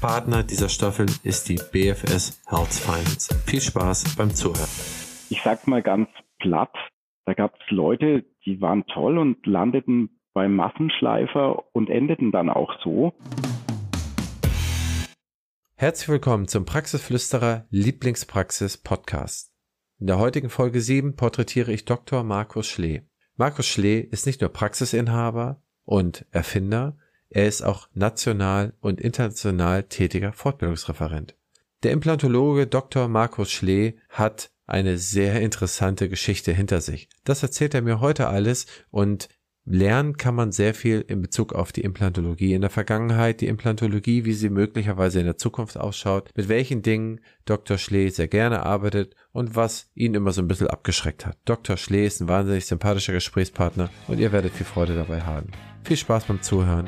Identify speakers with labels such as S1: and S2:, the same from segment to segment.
S1: Partner dieser Staffel ist die BFS Health Finance. Viel Spaß beim Zuhören.
S2: Ich sag's mal ganz platt, da gab's Leute, die waren toll und landeten beim Massenschleifer und endeten dann auch so.
S1: Herzlich willkommen zum Praxisflüsterer Lieblingspraxis Podcast. In der heutigen Folge 7 porträtiere ich Dr. Markus Schlee. Markus Schlee ist nicht nur Praxisinhaber und Erfinder, er ist auch national und international tätiger Fortbildungsreferent. Der Implantologe Dr. Markus Schlee hat eine sehr interessante Geschichte hinter sich. Das erzählt er mir heute alles und lernen kann man sehr viel in Bezug auf die Implantologie in der Vergangenheit, die Implantologie, wie sie möglicherweise in der Zukunft ausschaut, mit welchen Dingen Dr. Schlee sehr gerne arbeitet und was ihn immer so ein bisschen abgeschreckt hat. Dr. Schlee ist ein wahnsinnig sympathischer Gesprächspartner und ihr werdet viel Freude dabei haben. Viel Spaß beim Zuhören.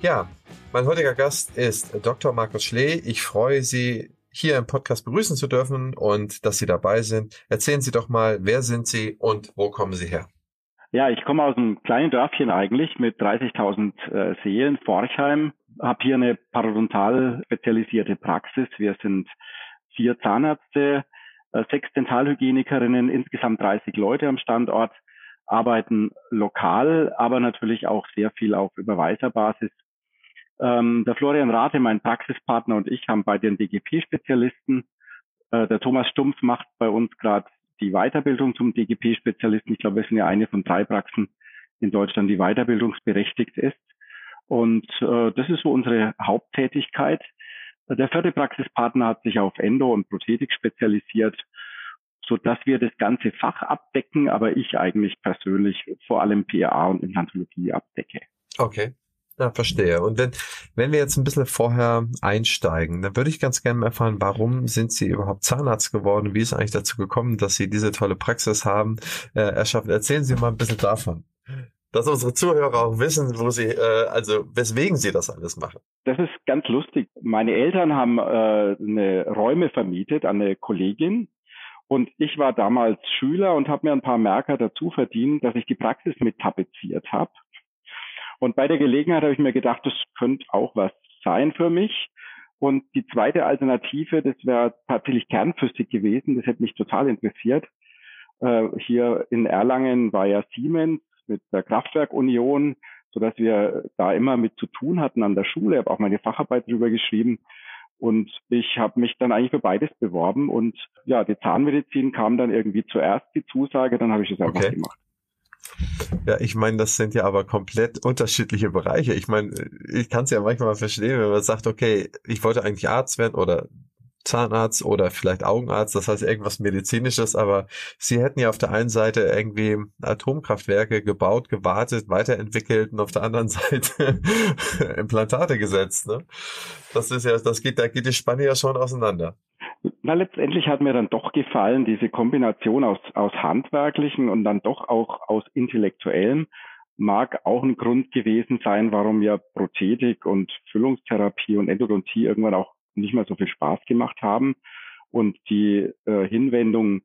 S1: Ja, mein heutiger Gast ist Dr. Markus Schlee. Ich freue Sie, hier im Podcast begrüßen zu dürfen und dass Sie dabei sind. Erzählen Sie doch mal, wer sind Sie und wo kommen Sie her?
S2: Ja, ich komme aus einem kleinen Dörfchen eigentlich mit 30.000 äh, Seelen, Forchheim, habe hier eine parodontal spezialisierte Praxis. Wir sind vier Zahnärzte, äh, sechs Dentalhygienikerinnen, insgesamt 30 Leute am Standort, arbeiten lokal, aber natürlich auch sehr viel auf Überweiserbasis ähm, der Florian Rate, mein Praxispartner und ich haben bei den DGP-Spezialisten. Äh, der Thomas Stumpf macht bei uns gerade die Weiterbildung zum DGP-Spezialisten. Ich glaube, wir sind ja eine von drei Praxen in Deutschland, die weiterbildungsberechtigt ist. Und äh, das ist so unsere Haupttätigkeit. Der vierte Praxispartner hat sich auf Endo und Prothetik spezialisiert, so dass wir das ganze Fach abdecken, aber ich eigentlich persönlich vor allem PA und Implantologie abdecke.
S1: Okay. Ja, verstehe. Und wenn, wenn wir jetzt ein bisschen vorher einsteigen, dann würde ich ganz gerne erfahren, warum sind Sie überhaupt Zahnarzt geworden? Wie ist eigentlich dazu gekommen, dass Sie diese tolle Praxis haben äh, erschaffen? Erzählen Sie mal ein bisschen davon. Dass unsere Zuhörer auch wissen, wo sie, äh, also weswegen sie das alles machen.
S2: Das ist ganz lustig. Meine Eltern haben äh, eine Räume vermietet an eine Kollegin und ich war damals Schüler und habe mir ein paar Merker dazu verdient, dass ich die Praxis mit tapeziert habe. Und bei der Gelegenheit habe ich mir gedacht, das könnte auch was sein für mich. Und die zweite Alternative, das wäre tatsächlich Kernphysik gewesen. Das hätte mich total interessiert. Äh, hier in Erlangen war ja Siemens mit der Kraftwerkunion, so dass wir da immer mit zu tun hatten an der Schule. Ich habe auch meine Facharbeit darüber geschrieben. Und ich habe mich dann eigentlich für beides beworben. Und ja, die Zahnmedizin kam dann irgendwie zuerst die Zusage, dann habe ich das einfach okay. gemacht.
S1: Ja, ich meine, das sind ja aber komplett unterschiedliche Bereiche. Ich meine, ich kann es ja manchmal verstehen, wenn man sagt, okay, ich wollte eigentlich Arzt werden oder Zahnarzt oder vielleicht Augenarzt, das heißt irgendwas Medizinisches, aber sie hätten ja auf der einen Seite irgendwie Atomkraftwerke gebaut, gewartet, weiterentwickelt und auf der anderen Seite Implantate gesetzt. Ne? Das ist ja, das geht, da geht die Spanne ja schon auseinander.
S2: Na, letztendlich hat mir dann doch gefallen, diese Kombination aus, aus Handwerklichen und dann doch auch aus Intellektuellem mag auch ein Grund gewesen sein, warum ja Prothetik und Füllungstherapie und Endodontie irgendwann auch nicht mehr so viel Spaß gemacht haben. Und die äh, Hinwendung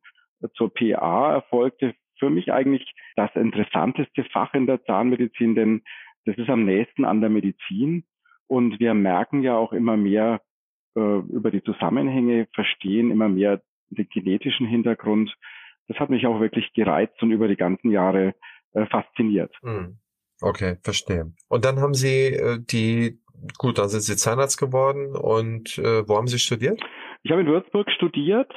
S2: zur PA erfolgte für mich eigentlich das interessanteste Fach in der Zahnmedizin, denn das ist am nächsten an der Medizin. Und wir merken ja auch immer mehr äh, über die Zusammenhänge, verstehen immer mehr den genetischen Hintergrund. Das hat mich auch wirklich gereizt und über die ganzen Jahre äh, fasziniert. Hm.
S1: Okay, verstehe. Und dann haben Sie äh, die gut, dann sind Sie Zahnarzt geworden und äh, wo haben Sie studiert?
S2: Ich habe in Würzburg studiert,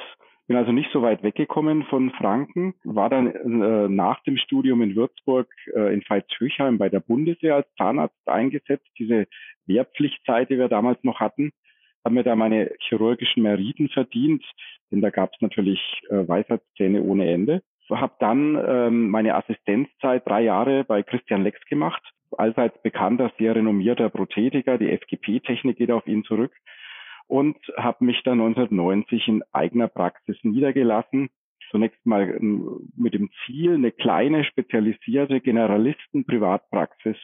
S2: bin also nicht so weit weggekommen von Franken, war dann äh, nach dem Studium in Würzburg äh, in Veitshöchheim bei der Bundeswehr als Zahnarzt eingesetzt, diese Wehrpflichtzeit, die wir damals noch hatten, habe mir da meine chirurgischen Meriten verdient, denn da gab es natürlich äh, Weisheitszähne ohne Ende. habe dann ähm, meine Assistenzzeit drei Jahre bei Christian Lex gemacht, allseits bekannter, sehr renommierter Prothetiker. Die FGP-Technik geht auf ihn zurück und habe mich dann 1990 in eigener Praxis niedergelassen. Zunächst mal ähm, mit dem Ziel, eine kleine spezialisierte Generalisten-Privatpraxis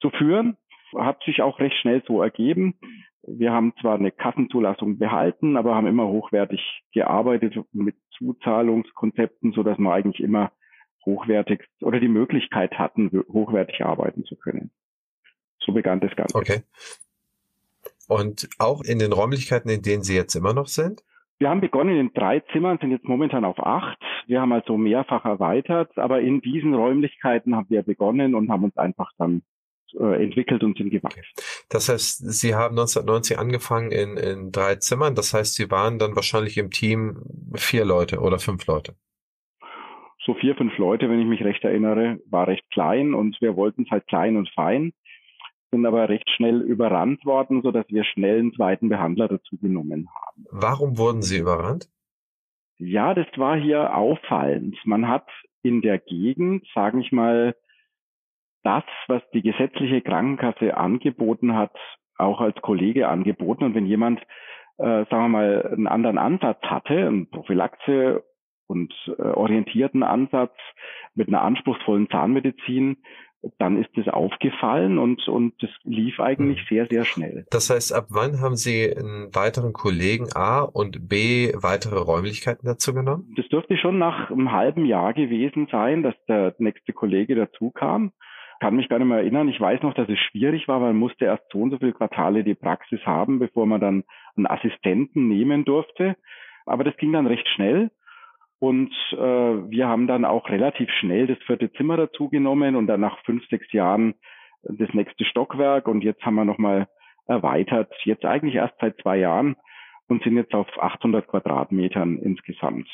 S2: zu führen. Hat sich auch recht schnell so ergeben. Wir haben zwar eine Kassenzulassung behalten, aber haben immer hochwertig gearbeitet mit Zuzahlungskonzepten, so dass wir eigentlich immer hochwertig oder die Möglichkeit hatten, hochwertig arbeiten zu können. So begann das Ganze.
S1: Okay. Und auch in den Räumlichkeiten, in denen Sie jetzt immer noch sind?
S2: Wir haben begonnen in drei Zimmern, sind jetzt momentan auf acht. Wir haben also mehrfach erweitert, aber in diesen Räumlichkeiten haben wir begonnen und haben uns einfach dann äh, entwickelt und sind gewachsen.
S1: Das heißt, Sie haben 1990 angefangen in, in drei Zimmern. Das heißt, Sie waren dann wahrscheinlich im Team vier Leute oder fünf Leute.
S2: So vier, fünf Leute, wenn ich mich recht erinnere, war recht klein und wir wollten es halt klein und fein sind aber recht schnell überrannt worden, so dass wir schnell einen zweiten Behandler dazu genommen haben.
S1: Warum wurden Sie überrannt?
S2: Ja, das war hier auffallend. Man hat in der Gegend, sage ich mal, das, was die gesetzliche Krankenkasse angeboten hat, auch als Kollege angeboten. Und wenn jemand, äh, sagen wir mal, einen anderen Ansatz hatte, einen Prophylaxe und äh, orientierten Ansatz mit einer anspruchsvollen Zahnmedizin, dann ist es aufgefallen und, und das lief eigentlich hm. sehr, sehr schnell.
S1: Das heißt, ab wann haben Sie einen weiteren Kollegen A und B weitere Räumlichkeiten dazu genommen?
S2: Das dürfte schon nach einem halben Jahr gewesen sein, dass der nächste Kollege dazu kam. Kann mich gar nicht mehr erinnern. Ich weiß noch, dass es schwierig war, weil man musste erst so und so viele Quartale die Praxis haben, bevor man dann einen Assistenten nehmen durfte. Aber das ging dann recht schnell. Und äh, wir haben dann auch relativ schnell das vierte Zimmer dazu genommen und dann nach fünf, sechs Jahren das nächste Stockwerk. Und jetzt haben wir nochmal erweitert, jetzt eigentlich erst seit zwei Jahren und sind jetzt auf 800 Quadratmetern insgesamt.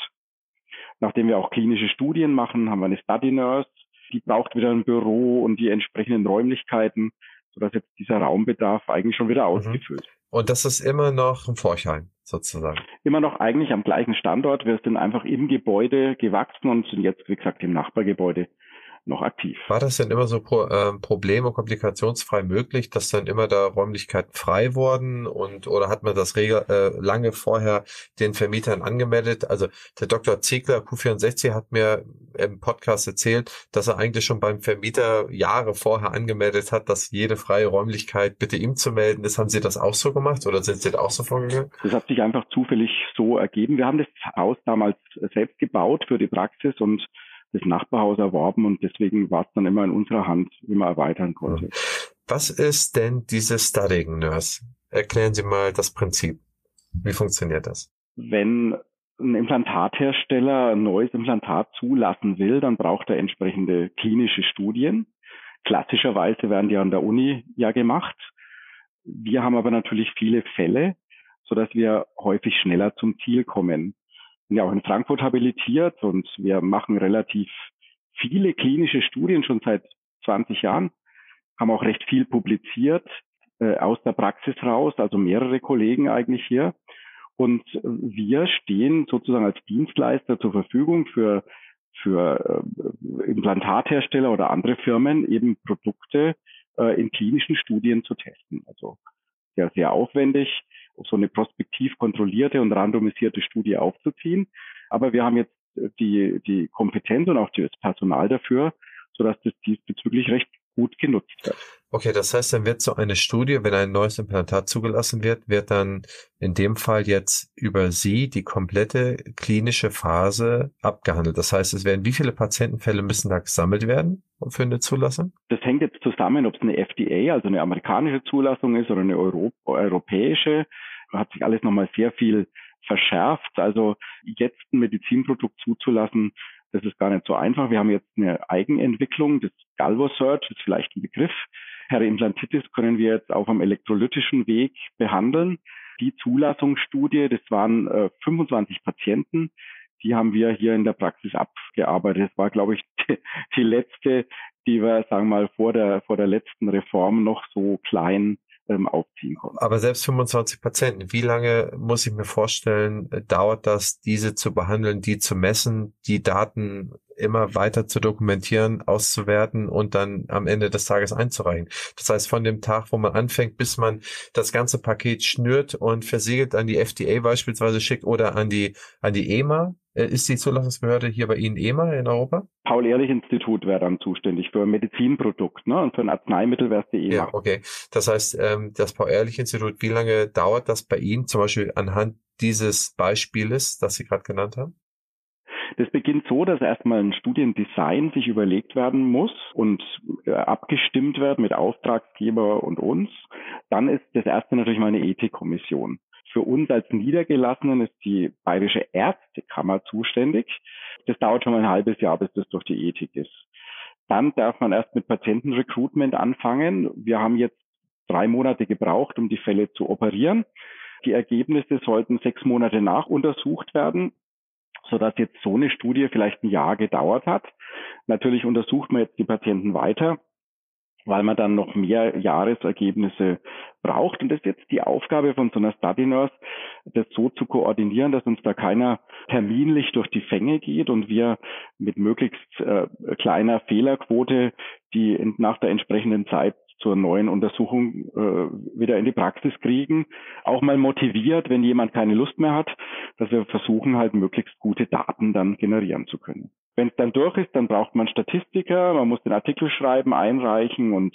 S2: Nachdem wir auch klinische Studien machen, haben wir eine Study Nurse, die braucht wieder ein Büro und die entsprechenden Räumlichkeiten, sodass jetzt dieser Raumbedarf eigentlich schon wieder mhm. ausgefüllt.
S1: Und das ist immer noch ein Forchheim sozusagen.
S2: Immer noch eigentlich am gleichen Standort. Wir sind einfach im Gebäude gewachsen und sind jetzt, wie gesagt, im Nachbargebäude noch aktiv.
S1: War das denn immer so pro, äh, probleme- komplikationsfrei möglich, dass dann immer da Räumlichkeiten frei wurden und oder hat man das regel, äh, lange vorher den Vermietern angemeldet? Also der Dr. Ziegler, Q64, hat mir im Podcast erzählt, dass er eigentlich schon beim Vermieter Jahre vorher angemeldet hat, dass jede freie Räumlichkeit bitte ihm zu melden ist. Haben Sie das auch so gemacht oder sind Sie da auch so vorgegangen?
S2: Das hat sich einfach zufällig so ergeben. Wir haben das Haus damals selbst gebaut für die Praxis und das Nachbarhaus erworben und deswegen war es dann immer in unserer Hand, wie man erweitern konnte.
S1: Was ist denn diese Studying Nurse? Erklären Sie mal das Prinzip. Wie funktioniert das?
S2: Wenn ein Implantathersteller ein neues Implantat zulassen will, dann braucht er entsprechende klinische Studien. Klassischerweise werden die an der Uni ja gemacht. Wir haben aber natürlich viele Fälle, so dass wir häufig schneller zum Ziel kommen ja auch in Frankfurt habilitiert und wir machen relativ viele klinische Studien schon seit 20 Jahren, haben auch recht viel publiziert äh, aus der Praxis raus, also mehrere Kollegen eigentlich hier. Und wir stehen sozusagen als Dienstleister zur Verfügung für, für äh, Implantathersteller oder andere Firmen, eben Produkte äh, in klinischen Studien zu testen. Also sehr, sehr aufwendig so eine prospektiv kontrollierte und randomisierte Studie aufzuziehen. Aber wir haben jetzt die, die Kompetenz und auch das Personal dafür, sodass das diesbezüglich recht gut genutzt wird.
S1: Okay, das heißt, dann wird so eine Studie, wenn ein neues Implantat zugelassen wird, wird dann in dem Fall jetzt über Sie die komplette klinische Phase abgehandelt. Das heißt, es werden wie viele Patientenfälle müssen da gesammelt werden für eine Zulassung?
S2: Das hängt jetzt zusammen, ob es eine FDA, also eine amerikanische Zulassung ist oder eine Euro europäische. Hat sich alles nochmal sehr viel verschärft. Also jetzt ein Medizinprodukt zuzulassen, das ist gar nicht so einfach. Wir haben jetzt eine Eigenentwicklung, das Galvo Search ist vielleicht ein Begriff. Periimplantitis können wir jetzt auf einem elektrolytischen Weg behandeln. Die Zulassungsstudie, das waren äh, 25 Patienten, die haben wir hier in der Praxis abgearbeitet. Das war, glaube ich, die, die letzte, die wir, sagen wir mal, vor der, vor der letzten Reform noch so klein ähm, aufziehen konnte.
S1: Aber selbst 25 Patienten, wie lange muss ich mir vorstellen, dauert das, diese zu behandeln, die zu messen, die Daten immer weiter zu dokumentieren, auszuwerten und dann am Ende des Tages einzureichen. Das heißt, von dem Tag, wo man anfängt, bis man das ganze Paket schnürt und versiegelt an die FDA beispielsweise schickt oder an die, an die EMA, ist die Zulassungsbehörde hier bei Ihnen EMA in Europa?
S2: Paul-Ehrlich-Institut wäre dann zuständig für ein Medizinprodukt, ne? Und für ein Arzneimittel wäre es die EMA.
S1: Ja, okay. Das heißt, ähm, das Paul-Ehrlich-Institut, wie lange dauert das bei Ihnen, zum Beispiel anhand dieses Beispieles, das Sie gerade genannt haben?
S2: Das beginnt so, dass erstmal ein Studiendesign sich überlegt werden muss und äh, abgestimmt wird mit Auftraggeber und uns. Dann ist das erste natürlich mal eine Ethikkommission. Für uns als Niedergelassenen ist die Bayerische Ärztekammer zuständig. Das dauert schon mal ein halbes Jahr, bis das durch die Ethik ist. Dann darf man erst mit Patientenrecruitment anfangen. Wir haben jetzt drei Monate gebraucht, um die Fälle zu operieren. Die Ergebnisse sollten sechs Monate nach untersucht werden, sodass jetzt so eine Studie vielleicht ein Jahr gedauert hat. Natürlich untersucht man jetzt die Patienten weiter weil man dann noch mehr Jahresergebnisse braucht. Und das ist jetzt die Aufgabe von so einer Study Nurse, das so zu koordinieren, dass uns da keiner terminlich durch die Fänge geht und wir mit möglichst äh, kleiner Fehlerquote die in, nach der entsprechenden Zeit zur neuen Untersuchung äh, wieder in die Praxis kriegen. Auch mal motiviert, wenn jemand keine Lust mehr hat, dass wir versuchen halt möglichst gute Daten dann generieren zu können. Wenn es dann durch ist, dann braucht man Statistiker, man muss den Artikel schreiben, einreichen und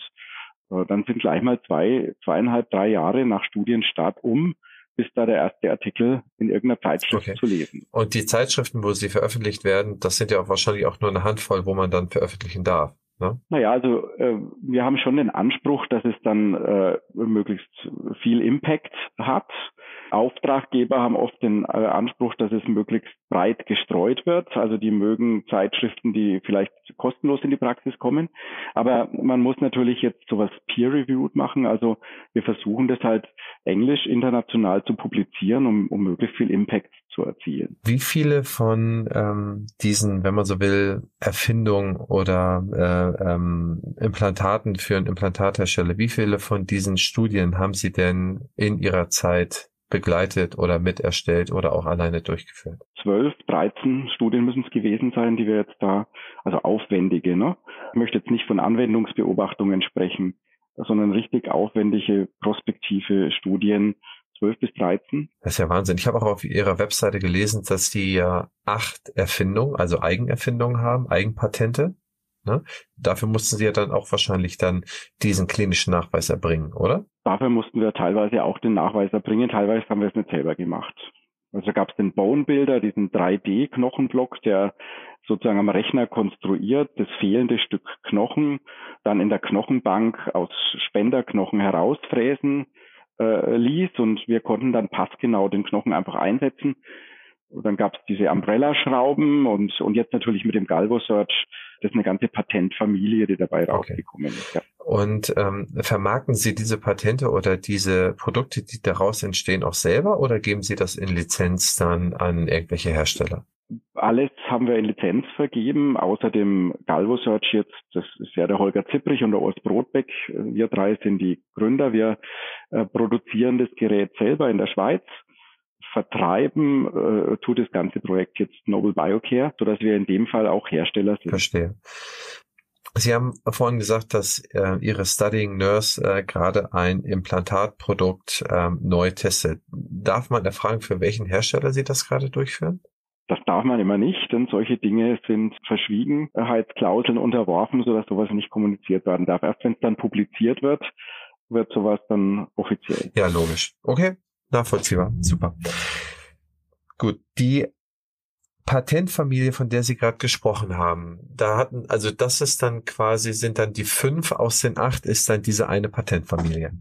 S2: äh, dann sind gleich mal zwei, zweieinhalb, drei Jahre nach Studienstart um, bis da der erste Artikel in irgendeiner Zeitschrift okay. zu lesen.
S1: Und die Zeitschriften, wo sie veröffentlicht werden, das sind ja auch wahrscheinlich auch nur eine Handvoll, wo man dann veröffentlichen darf. Ne?
S2: Naja, also äh, wir haben schon den Anspruch, dass es dann äh, möglichst viel Impact hat. Auftraggeber haben oft den äh, Anspruch, dass es möglichst breit gestreut wird. Also die mögen Zeitschriften, die vielleicht kostenlos in die Praxis kommen. Aber man muss natürlich jetzt sowas peer-reviewed machen. Also wir versuchen das halt englisch international zu publizieren, um, um möglichst viel Impact zu erzielen.
S1: Wie viele von ähm, diesen, wenn man so will, Erfindungen oder äh, ähm, Implantaten für einen Implantathersteller, wie viele von diesen Studien haben Sie denn in Ihrer Zeit begleitet oder miterstellt oder auch alleine durchgeführt?
S2: Zwölf, dreizehn Studien müssen es gewesen sein, die wir jetzt da, also aufwendige, ne? Ich möchte jetzt nicht von Anwendungsbeobachtungen sprechen, sondern richtig aufwendige prospektive Studien, 12 bis 13.
S1: Das ist ja Wahnsinn. Ich habe auch auf Ihrer Webseite gelesen, dass die ja acht Erfindungen, also Eigenerfindungen haben, Eigenpatente. Ne? Dafür mussten Sie ja dann auch wahrscheinlich dann diesen klinischen Nachweis erbringen, oder?
S2: Dafür mussten wir teilweise auch den Nachweis erbringen, teilweise haben wir es nicht selber gemacht. Also gab es den Bone Builder, diesen 3D-Knochenblock, der sozusagen am Rechner konstruiert, das fehlende Stück Knochen dann in der Knochenbank aus Spenderknochen herausfräsen äh, ließ und wir konnten dann passgenau den Knochen einfach einsetzen. Und dann gab es diese Umbrella-Schrauben und, und jetzt natürlich mit dem Galvo Search, das ist eine ganze Patentfamilie, die dabei okay. rausgekommen ist. Ja.
S1: Und ähm, vermarkten Sie diese Patente oder diese Produkte, die daraus entstehen, auch selber oder geben Sie das in Lizenz dann an irgendwelche Hersteller?
S2: Alles haben wir in Lizenz vergeben, außer dem Galvo Search jetzt, das ist ja der Holger Zipprich und der Urs Brotbeck. Wir drei sind die Gründer. Wir äh, produzieren das Gerät selber in der Schweiz. Vertreiben äh, tut das ganze Projekt jetzt Noble Biocare, sodass wir in dem Fall auch Hersteller sind.
S1: Verstehe. Sie haben vorhin gesagt, dass äh, Ihre Studying Nurse äh, gerade ein Implantatprodukt ähm, neu testet. Darf man erfragen, für welchen Hersteller Sie das gerade durchführen?
S2: Das darf man immer nicht, denn solche Dinge sind Verschwiegenheitsklauseln unterworfen, sodass sowas nicht kommuniziert werden darf. Erst wenn es dann publiziert wird, wird sowas dann offiziell.
S1: Ja, logisch. Okay, nachvollziehbar. Super. Gut, die Patentfamilie, von der Sie gerade gesprochen haben, da hatten, also das ist dann quasi, sind dann die fünf aus den acht, ist dann diese eine Patentfamilie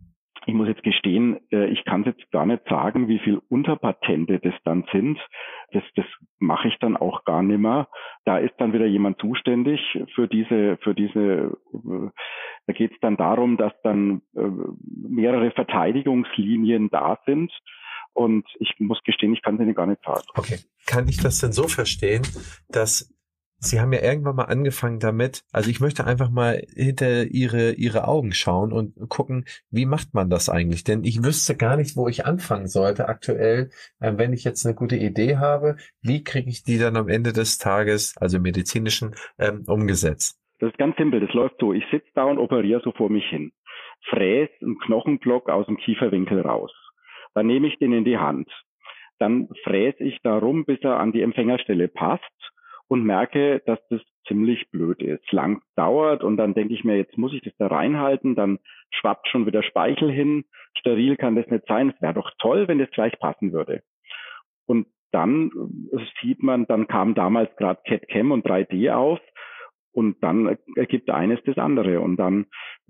S2: ich muss jetzt gestehen, äh, ich kann jetzt gar nicht sagen, wie viel Unterpatente das dann sind. Das, das mache ich dann auch gar nicht mehr. Da ist dann wieder jemand zuständig für diese, für diese, äh, da geht es dann darum, dass dann äh, mehrere Verteidigungslinien da sind. Und ich muss gestehen, ich kann es Ihnen gar nicht sagen.
S1: Okay. Kann ich das denn so verstehen, dass Sie haben ja irgendwann mal angefangen damit. Also ich möchte einfach mal hinter Ihre, Ihre Augen schauen und gucken, wie macht man das eigentlich? Denn ich wüsste gar nicht, wo ich anfangen sollte aktuell, äh, wenn ich jetzt eine gute Idee habe. Wie kriege ich die dann am Ende des Tages, also medizinischen, ähm, umgesetzt?
S2: Das ist ganz simpel. Das läuft so. Ich sitze da und operiere so vor mich hin. Fräs einen Knochenblock aus dem Kieferwinkel raus. Dann nehme ich den in die Hand. Dann fräse ich darum, bis er an die Empfängerstelle passt und merke, dass das ziemlich blöd ist, lang dauert und dann denke ich mir, jetzt muss ich das da reinhalten, dann schwappt schon wieder Speichel hin, steril kann das nicht sein, es wäre doch toll, wenn das gleich passen würde. Und dann äh, sieht man, dann kam damals gerade CAD-Cam und 3D auf und dann ergibt eines das andere und dann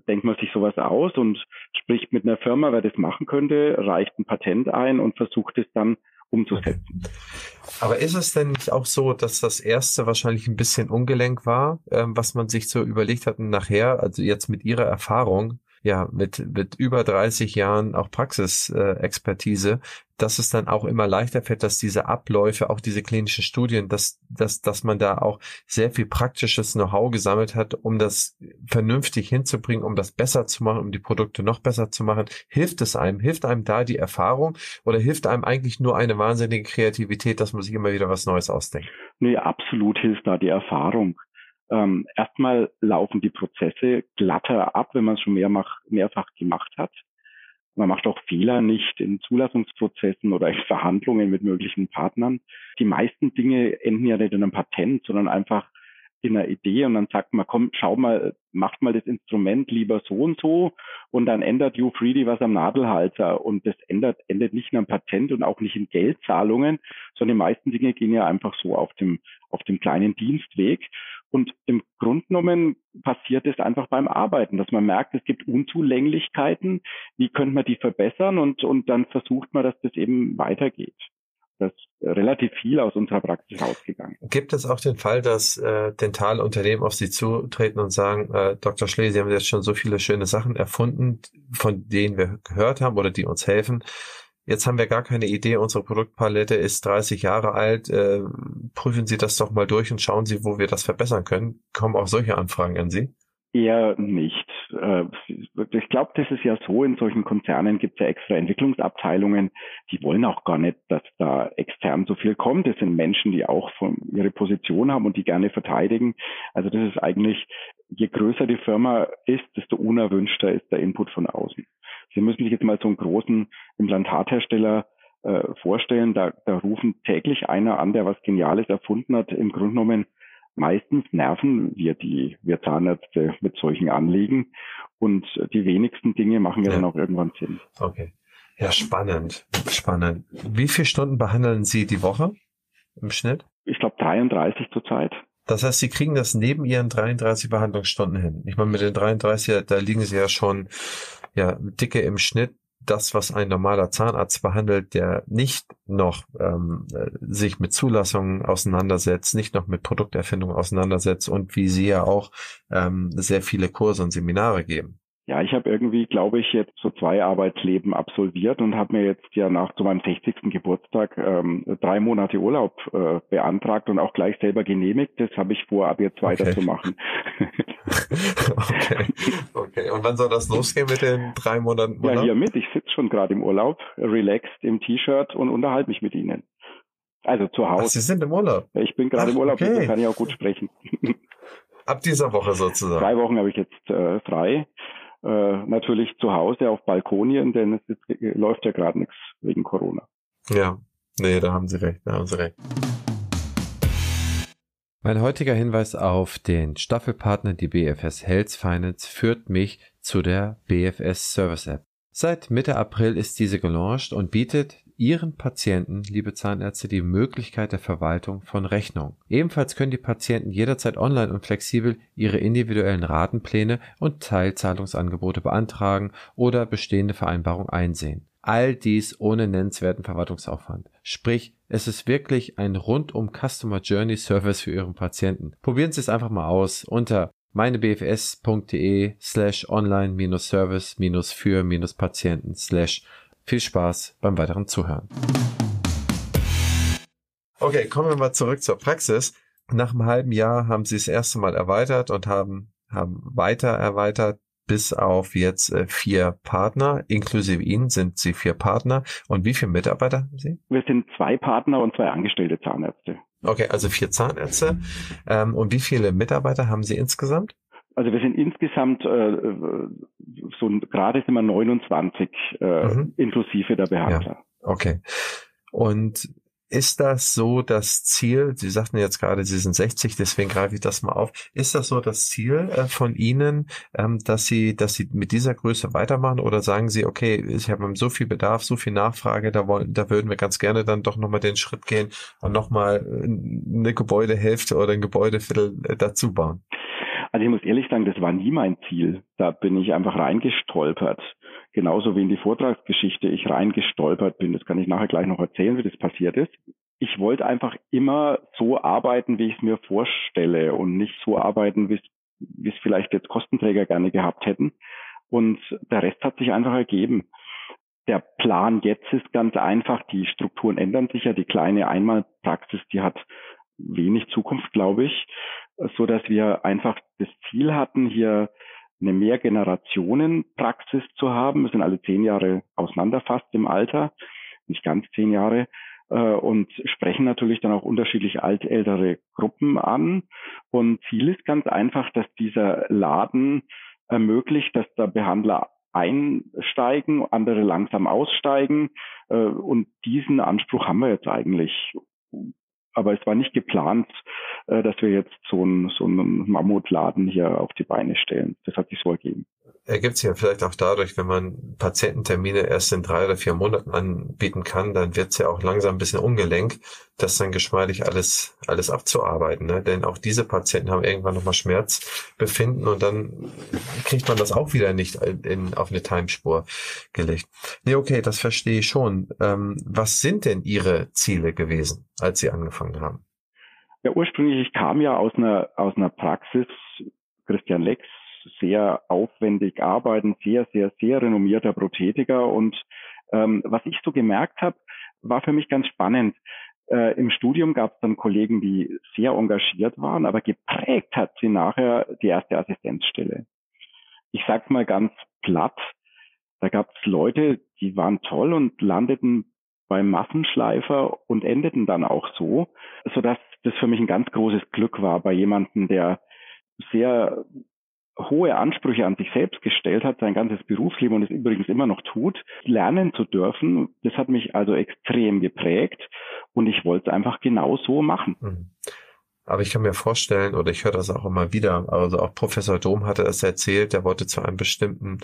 S2: denkt man sich sowas aus und spricht mit einer Firma, wer das machen könnte, reicht ein Patent ein und versucht es dann umzusetzen.
S1: Aber ist es denn nicht auch so, dass das erste wahrscheinlich ein bisschen ungelenk war, ähm, was man sich so überlegt hat und nachher, also jetzt mit Ihrer Erfahrung, ja, mit, mit über 30 Jahren auch Praxisexpertise, dass es dann auch immer leichter fällt, dass diese Abläufe, auch diese klinischen Studien, dass, dass, dass man da auch sehr viel praktisches Know-how gesammelt hat, um das vernünftig hinzubringen, um das besser zu machen, um die Produkte noch besser zu machen. Hilft es einem? Hilft einem da die Erfahrung oder hilft einem eigentlich nur eine wahnsinnige Kreativität, dass man sich immer wieder was Neues ausdenkt?
S2: Nee, absolut hilft da die Erfahrung. Ähm, erstmal laufen die Prozesse glatter ab, wenn man es schon mehrfach, mehrfach gemacht hat. Man macht auch Fehler nicht in Zulassungsprozessen oder in Verhandlungen mit möglichen Partnern. Die meisten Dinge enden ja nicht in einem Patent, sondern einfach in einer Idee und dann sagt man, komm, schau mal, macht mal das Instrument lieber so und so und dann ändert U3D was am Nadelhalter und das ändert, endet nicht in einem Patent und auch nicht in Geldzahlungen, sondern die meisten Dinge gehen ja einfach so auf dem, auf dem kleinen Dienstweg und im Grunde genommen passiert es einfach beim Arbeiten, dass man merkt, es gibt Unzulänglichkeiten, wie könnte man die verbessern und, und dann versucht man, dass das eben weitergeht. Das ist relativ viel aus unserer Praxis rausgegangen.
S1: Gibt es auch den Fall, dass äh, Dentalunternehmen auf Sie zutreten und sagen, äh, Dr. Schlee, Sie haben jetzt schon so viele schöne Sachen erfunden, von denen wir gehört haben oder die uns helfen. Jetzt haben wir gar keine Idee, unsere Produktpalette ist 30 Jahre alt. Äh, prüfen Sie das doch mal durch und schauen Sie, wo wir das verbessern können. Kommen auch solche Anfragen an Sie?
S2: Eher nicht. Äh, ich glaube, das ist ja so, in solchen Konzernen gibt es ja extra Entwicklungsabteilungen, die wollen auch gar nicht, dass da extern so viel kommt. Das sind Menschen, die auch von, ihre Position haben und die gerne verteidigen. Also das ist eigentlich, je größer die Firma ist, desto unerwünschter ist der Input von außen. Sie müssen sich jetzt mal so einen großen Implantathersteller äh, vorstellen. Da, da rufen täglich einer an, der was Geniales erfunden hat. Im Grunde genommen meistens nerven wir die, wir Zahnärzte mit solchen Anliegen. Und die wenigsten Dinge machen ja, ja. dann auch irgendwann Sinn.
S1: Okay. Ja, spannend, spannend. Wie viele Stunden behandeln Sie die Woche im Schnitt?
S2: Ich glaube 33 zurzeit.
S1: Das heißt, Sie kriegen das neben Ihren 33 Behandlungsstunden hin. Ich meine, mit den 33, da liegen Sie ja schon ja dicke im Schnitt. Das, was ein normaler Zahnarzt behandelt, der nicht noch ähm, sich mit Zulassungen auseinandersetzt, nicht noch mit Produkterfindung auseinandersetzt und wie Sie ja auch ähm, sehr viele Kurse und Seminare geben.
S2: Ja, ich habe irgendwie, glaube ich, jetzt so zwei Arbeitsleben absolviert und habe mir jetzt ja nach zu meinem 60. Geburtstag ähm, drei Monate Urlaub äh, beantragt und auch gleich selber genehmigt. Das habe ich vor, ab jetzt weiterzumachen.
S1: okay. okay. Und wann soll das losgehen mit den drei Monaten
S2: Urlaub? Ja, hiermit. Ich sitze schon gerade im Urlaub, relaxed im T-Shirt und unterhalte mich mit Ihnen. Also zu Hause. Ach,
S1: Sie sind im Urlaub?
S2: Ich bin gerade im Urlaub, okay. deswegen kann ich auch gut sprechen.
S1: Ab dieser Woche sozusagen.
S2: Drei Wochen habe ich jetzt äh, frei äh, natürlich zu Hause auf Balkonien, denn es ist, läuft ja gerade nichts wegen Corona.
S1: Ja, nee, da haben Sie recht, da haben Sie recht. Mein heutiger Hinweis auf den Staffelpartner, die BFS Health Finance, führt mich zu der BFS Service App. Seit Mitte April ist diese gelauncht und bietet Ihren Patienten, liebe Zahnärzte, die Möglichkeit der Verwaltung von Rechnungen. Ebenfalls können die Patienten jederzeit online und flexibel ihre individuellen Ratenpläne und Teilzahlungsangebote beantragen oder bestehende Vereinbarungen einsehen. All dies ohne nennenswerten Verwaltungsaufwand. Sprich, es ist wirklich ein rundum Customer Journey Service für Ihren Patienten. Probieren Sie es einfach mal aus unter meinebfs.de slash online-service- für-patienten slash viel Spaß beim weiteren Zuhören. Okay, kommen wir mal zurück zur Praxis. Nach einem halben Jahr haben sie das erste Mal erweitert und haben, haben weiter erweitert bis auf jetzt äh, vier Partner, inklusive Ihnen sind Sie vier Partner. Und wie viele Mitarbeiter haben Sie?
S2: Wir sind zwei Partner und zwei angestellte Zahnärzte.
S1: Okay, also vier Zahnärzte. Ähm, und wie viele Mitarbeiter haben Sie insgesamt?
S2: Also wir sind insgesamt äh, so gerade sind wir 29 äh, mhm. inklusive der Behandler. Ja,
S1: okay. Und ist das so das Ziel? Sie sagten jetzt gerade, Sie sind 60, deswegen greife ich das mal auf. Ist das so das Ziel äh, von Ihnen, ähm, dass Sie, dass Sie mit dieser Größe weitermachen oder sagen Sie, okay, ich habe so viel Bedarf, so viel Nachfrage, da wollen, da würden wir ganz gerne dann doch nochmal den Schritt gehen und nochmal äh, eine Gebäudehälfte oder ein Gebäudeviertel äh, dazu bauen?
S2: Also ich muss ehrlich sagen, das war nie mein Ziel. Da bin ich einfach reingestolpert genauso wie in die Vortragsgeschichte ich reingestolpert bin. Das kann ich nachher gleich noch erzählen, wie das passiert ist. Ich wollte einfach immer so arbeiten, wie ich es mir vorstelle und nicht so arbeiten, wie es vielleicht jetzt Kostenträger gerne gehabt hätten. Und der Rest hat sich einfach ergeben. Der Plan jetzt ist ganz einfach. Die Strukturen ändern sich ja. Die kleine Einmalpraxis, die hat wenig Zukunft, glaube ich, so dass wir einfach das Ziel hatten, hier eine Mehrgenerationenpraxis zu haben. Wir sind alle zehn Jahre auseinanderfasst im Alter, nicht ganz zehn Jahre, äh, und sprechen natürlich dann auch unterschiedlich altältere Gruppen an. Und Ziel ist ganz einfach, dass dieser Laden ermöglicht, dass da Behandler einsteigen, andere langsam aussteigen. Äh, und diesen Anspruch haben wir jetzt eigentlich aber es war nicht geplant, äh, dass wir jetzt so einen, so einen Mammutladen hier auf die Beine stellen. Das hat sich so ergeben
S1: ergibt sich ja vielleicht auch dadurch, wenn man Patiententermine erst in drei oder vier Monaten anbieten kann, dann wird es ja auch langsam ein bisschen ungelenk, das dann geschmeidig alles, alles abzuarbeiten. Ne? Denn auch diese Patienten haben irgendwann nochmal Schmerzbefinden und dann kriegt man das auch wieder nicht in, auf eine Timespur gelegt. Nee, okay, das verstehe ich schon. Ähm, was sind denn Ihre Ziele gewesen, als Sie angefangen haben?
S2: Ja, ursprünglich, ich kam ja aus einer, aus einer Praxis, Christian Lex, sehr aufwendig arbeiten, sehr, sehr, sehr renommierter Prothetiker. Und ähm, was ich so gemerkt habe, war für mich ganz spannend. Äh, Im Studium gab es dann Kollegen, die sehr engagiert waren, aber geprägt hat sie nachher die erste Assistenzstelle. Ich sag's mal ganz platt, da gab es Leute, die waren toll und landeten beim Massenschleifer und endeten dann auch so, sodass das für mich ein ganz großes Glück war bei jemandem, der sehr hohe Ansprüche an sich selbst gestellt hat, sein ganzes Berufsleben und es übrigens immer noch tut, lernen zu dürfen, das hat mich also extrem geprägt und ich wollte es einfach genau so machen. Mhm.
S1: Aber ich kann mir vorstellen, oder ich höre das auch immer wieder, also auch Professor Dom hatte es erzählt, der wollte zu einem bestimmten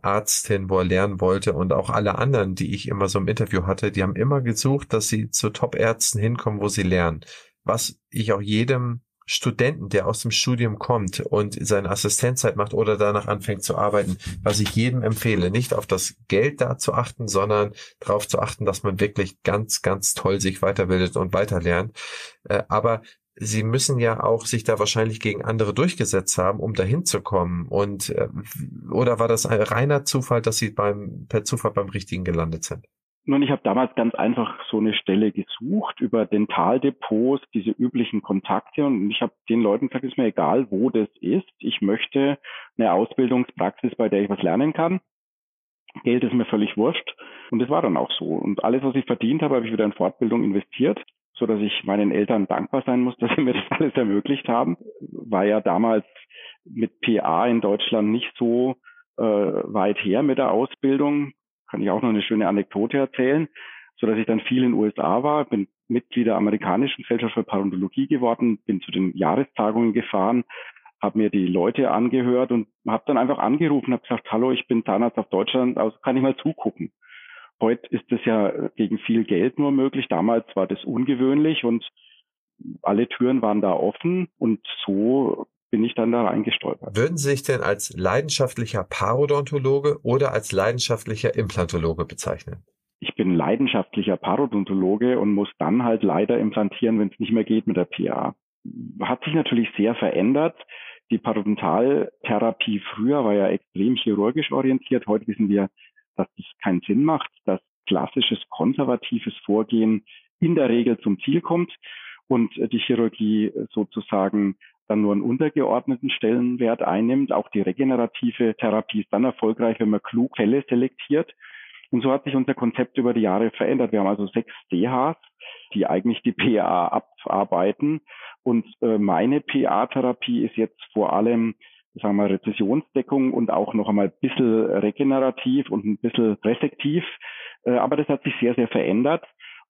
S1: Arzt hin, wo er lernen wollte und auch alle anderen, die ich immer so im Interview hatte, die haben immer gesucht, dass sie zu Top-Ärzten hinkommen, wo sie lernen. Was ich auch jedem Studenten, der aus dem Studium kommt und seine Assistenzzeit macht oder danach anfängt zu arbeiten, was ich jedem empfehle, nicht auf das Geld da zu achten, sondern darauf zu achten, dass man wirklich ganz, ganz toll sich weiterbildet und weiterlernt. Äh, aber Sie müssen ja auch sich da wahrscheinlich gegen andere durchgesetzt haben, um dahin zu kommen. Und äh, oder war das ein reiner Zufall, dass Sie beim per Zufall beim Richtigen gelandet sind?
S2: Nun, ich habe damals ganz einfach so eine Stelle gesucht über Dentaldepots, diese üblichen Kontakte und ich habe den Leuten gesagt, ist mir egal, wo das ist. Ich möchte eine Ausbildungspraxis, bei der ich was lernen kann. Geld ist mir völlig wurscht und das war dann auch so. Und alles, was ich verdient habe, habe ich wieder in Fortbildung investiert, so dass ich meinen Eltern dankbar sein muss, dass sie mir das alles ermöglicht haben. War ja damals mit PA in Deutschland nicht so äh, weit her mit der Ausbildung kann ich auch noch eine schöne Anekdote erzählen, so dass ich dann viel in den USA war, bin Mitglied der amerikanischen Gesellschaft für Parodontiologie geworden, bin zu den Jahrestagungen gefahren, habe mir die Leute angehört und habe dann einfach angerufen, habe gesagt, hallo, ich bin Zahnarzt auf Deutschland, also kann ich mal zugucken. Heute ist das ja gegen viel Geld nur möglich. Damals war das ungewöhnlich und alle Türen waren da offen und so bin ich dann da reingestolpert.
S1: Würden Sie sich denn als leidenschaftlicher Parodontologe oder als leidenschaftlicher Implantologe bezeichnen?
S2: Ich bin leidenschaftlicher Parodontologe und muss dann halt leider implantieren, wenn es nicht mehr geht mit der PA. Hat sich natürlich sehr verändert. Die Parodontaltherapie früher war ja extrem chirurgisch orientiert. Heute wissen wir, dass das keinen Sinn macht, dass klassisches konservatives Vorgehen in der Regel zum Ziel kommt. und die Chirurgie sozusagen dann nur einen untergeordneten Stellenwert einnimmt. Auch die regenerative Therapie ist dann erfolgreich, wenn man klug Fälle selektiert. Und so hat sich unser Konzept über die Jahre verändert. Wir haben also sechs DHs, die eigentlich die PA abarbeiten. Und äh, meine PA-Therapie ist jetzt vor allem sagen wir, Rezessionsdeckung und auch noch einmal ein bisschen regenerativ und ein bisschen resektiv. Äh, aber das hat sich sehr, sehr verändert.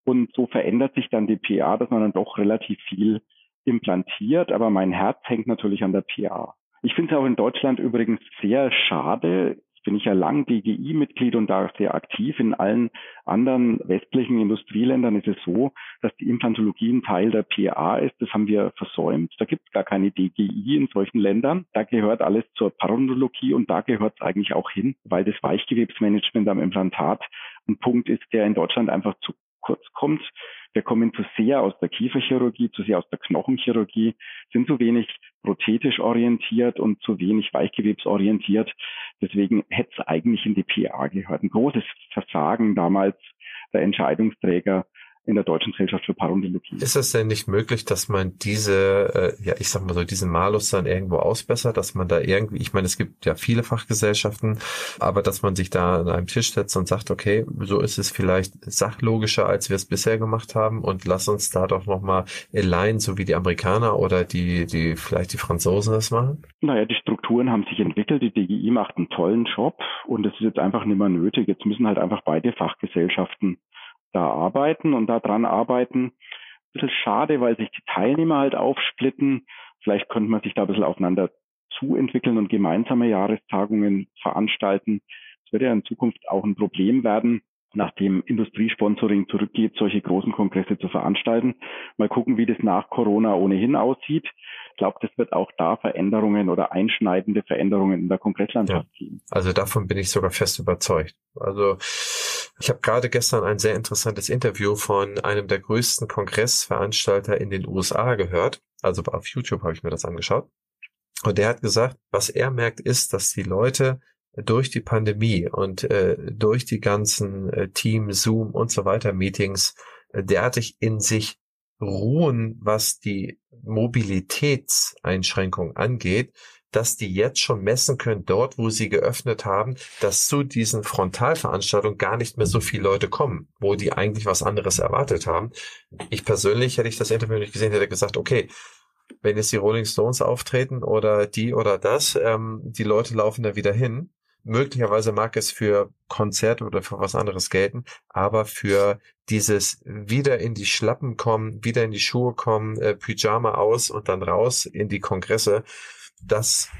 S2: Und so verändert sich dann die PA, dass man dann doch relativ viel implantiert. Aber mein Herz hängt natürlich an der PA. Ich finde es auch in Deutschland übrigens sehr schade bin ich ja lang DGI-Mitglied und da sehr aktiv. In allen anderen westlichen Industrieländern ist es so, dass die Implantologie ein Teil der PA ist. Das haben wir versäumt. Da gibt es gar keine DGI in solchen Ländern. Da gehört alles zur Parodontiologie und da gehört es eigentlich auch hin, weil das Weichgewebsmanagement am Implantat ein Punkt ist, der in Deutschland einfach zu kurz kommt. Wir kommen zu sehr aus der Kieferchirurgie, zu sehr aus der Knochenchirurgie, sind zu wenig prothetisch orientiert und zu wenig weichgewebsorientiert. Deswegen hätte es eigentlich in die PA gehört. Ein großes Versagen damals der Entscheidungsträger in der Deutschen Gesellschaft für Parodontiologie.
S1: Ist es denn nicht möglich, dass man diese, äh, ja, ich sag mal so, diesen Malus dann irgendwo ausbessert, dass man da irgendwie, ich meine, es gibt ja viele Fachgesellschaften, aber dass man sich da an einem Tisch setzt und sagt, okay, so ist es vielleicht sachlogischer, als wir es bisher gemacht haben und lass uns da doch nochmal align, so wie die Amerikaner oder die, die, vielleicht die Franzosen das machen?
S2: Naja, die Strukturen haben sich entwickelt, die DGI macht einen tollen Job und es ist jetzt einfach nicht mehr nötig. Jetzt müssen halt einfach beide Fachgesellschaften da arbeiten und daran arbeiten. Ein bisschen schade, weil sich die Teilnehmer halt aufsplitten. Vielleicht könnte man sich da ein bisschen aufeinander zuentwickeln und gemeinsame Jahrestagungen veranstalten. Es wird ja in Zukunft auch ein Problem werden, nachdem Industriesponsoring zurückgeht, solche großen Kongresse zu veranstalten. Mal gucken, wie das nach Corona ohnehin aussieht. Ich glaube, das wird auch da Veränderungen oder einschneidende Veränderungen in der Kongresslandschaft ja. geben.
S1: Also davon bin ich sogar fest überzeugt. Also ich habe gerade gestern ein sehr interessantes Interview von einem der größten Kongressveranstalter in den USA gehört. Also auf YouTube habe ich mir das angeschaut. Und der hat gesagt, was er merkt, ist, dass die Leute durch die Pandemie und äh, durch die ganzen äh, Team, Zoom und so weiter Meetings äh, derartig in sich ruhen, was die Mobilitätseinschränkung angeht, dass die jetzt schon messen können, dort, wo sie geöffnet haben, dass zu diesen Frontalveranstaltungen gar nicht mehr so viele Leute kommen, wo die eigentlich was anderes erwartet haben. Ich persönlich hätte ich das Interview nicht gesehen, hätte gesagt, okay, wenn jetzt die Rolling Stones auftreten oder die oder das, ähm, die Leute laufen da wieder hin. Möglicherweise mag es für Konzerte oder für was anderes gelten, aber für dieses wieder in die Schlappen kommen, wieder in die Schuhe kommen, äh, Pyjama aus und dann raus in die Kongresse, das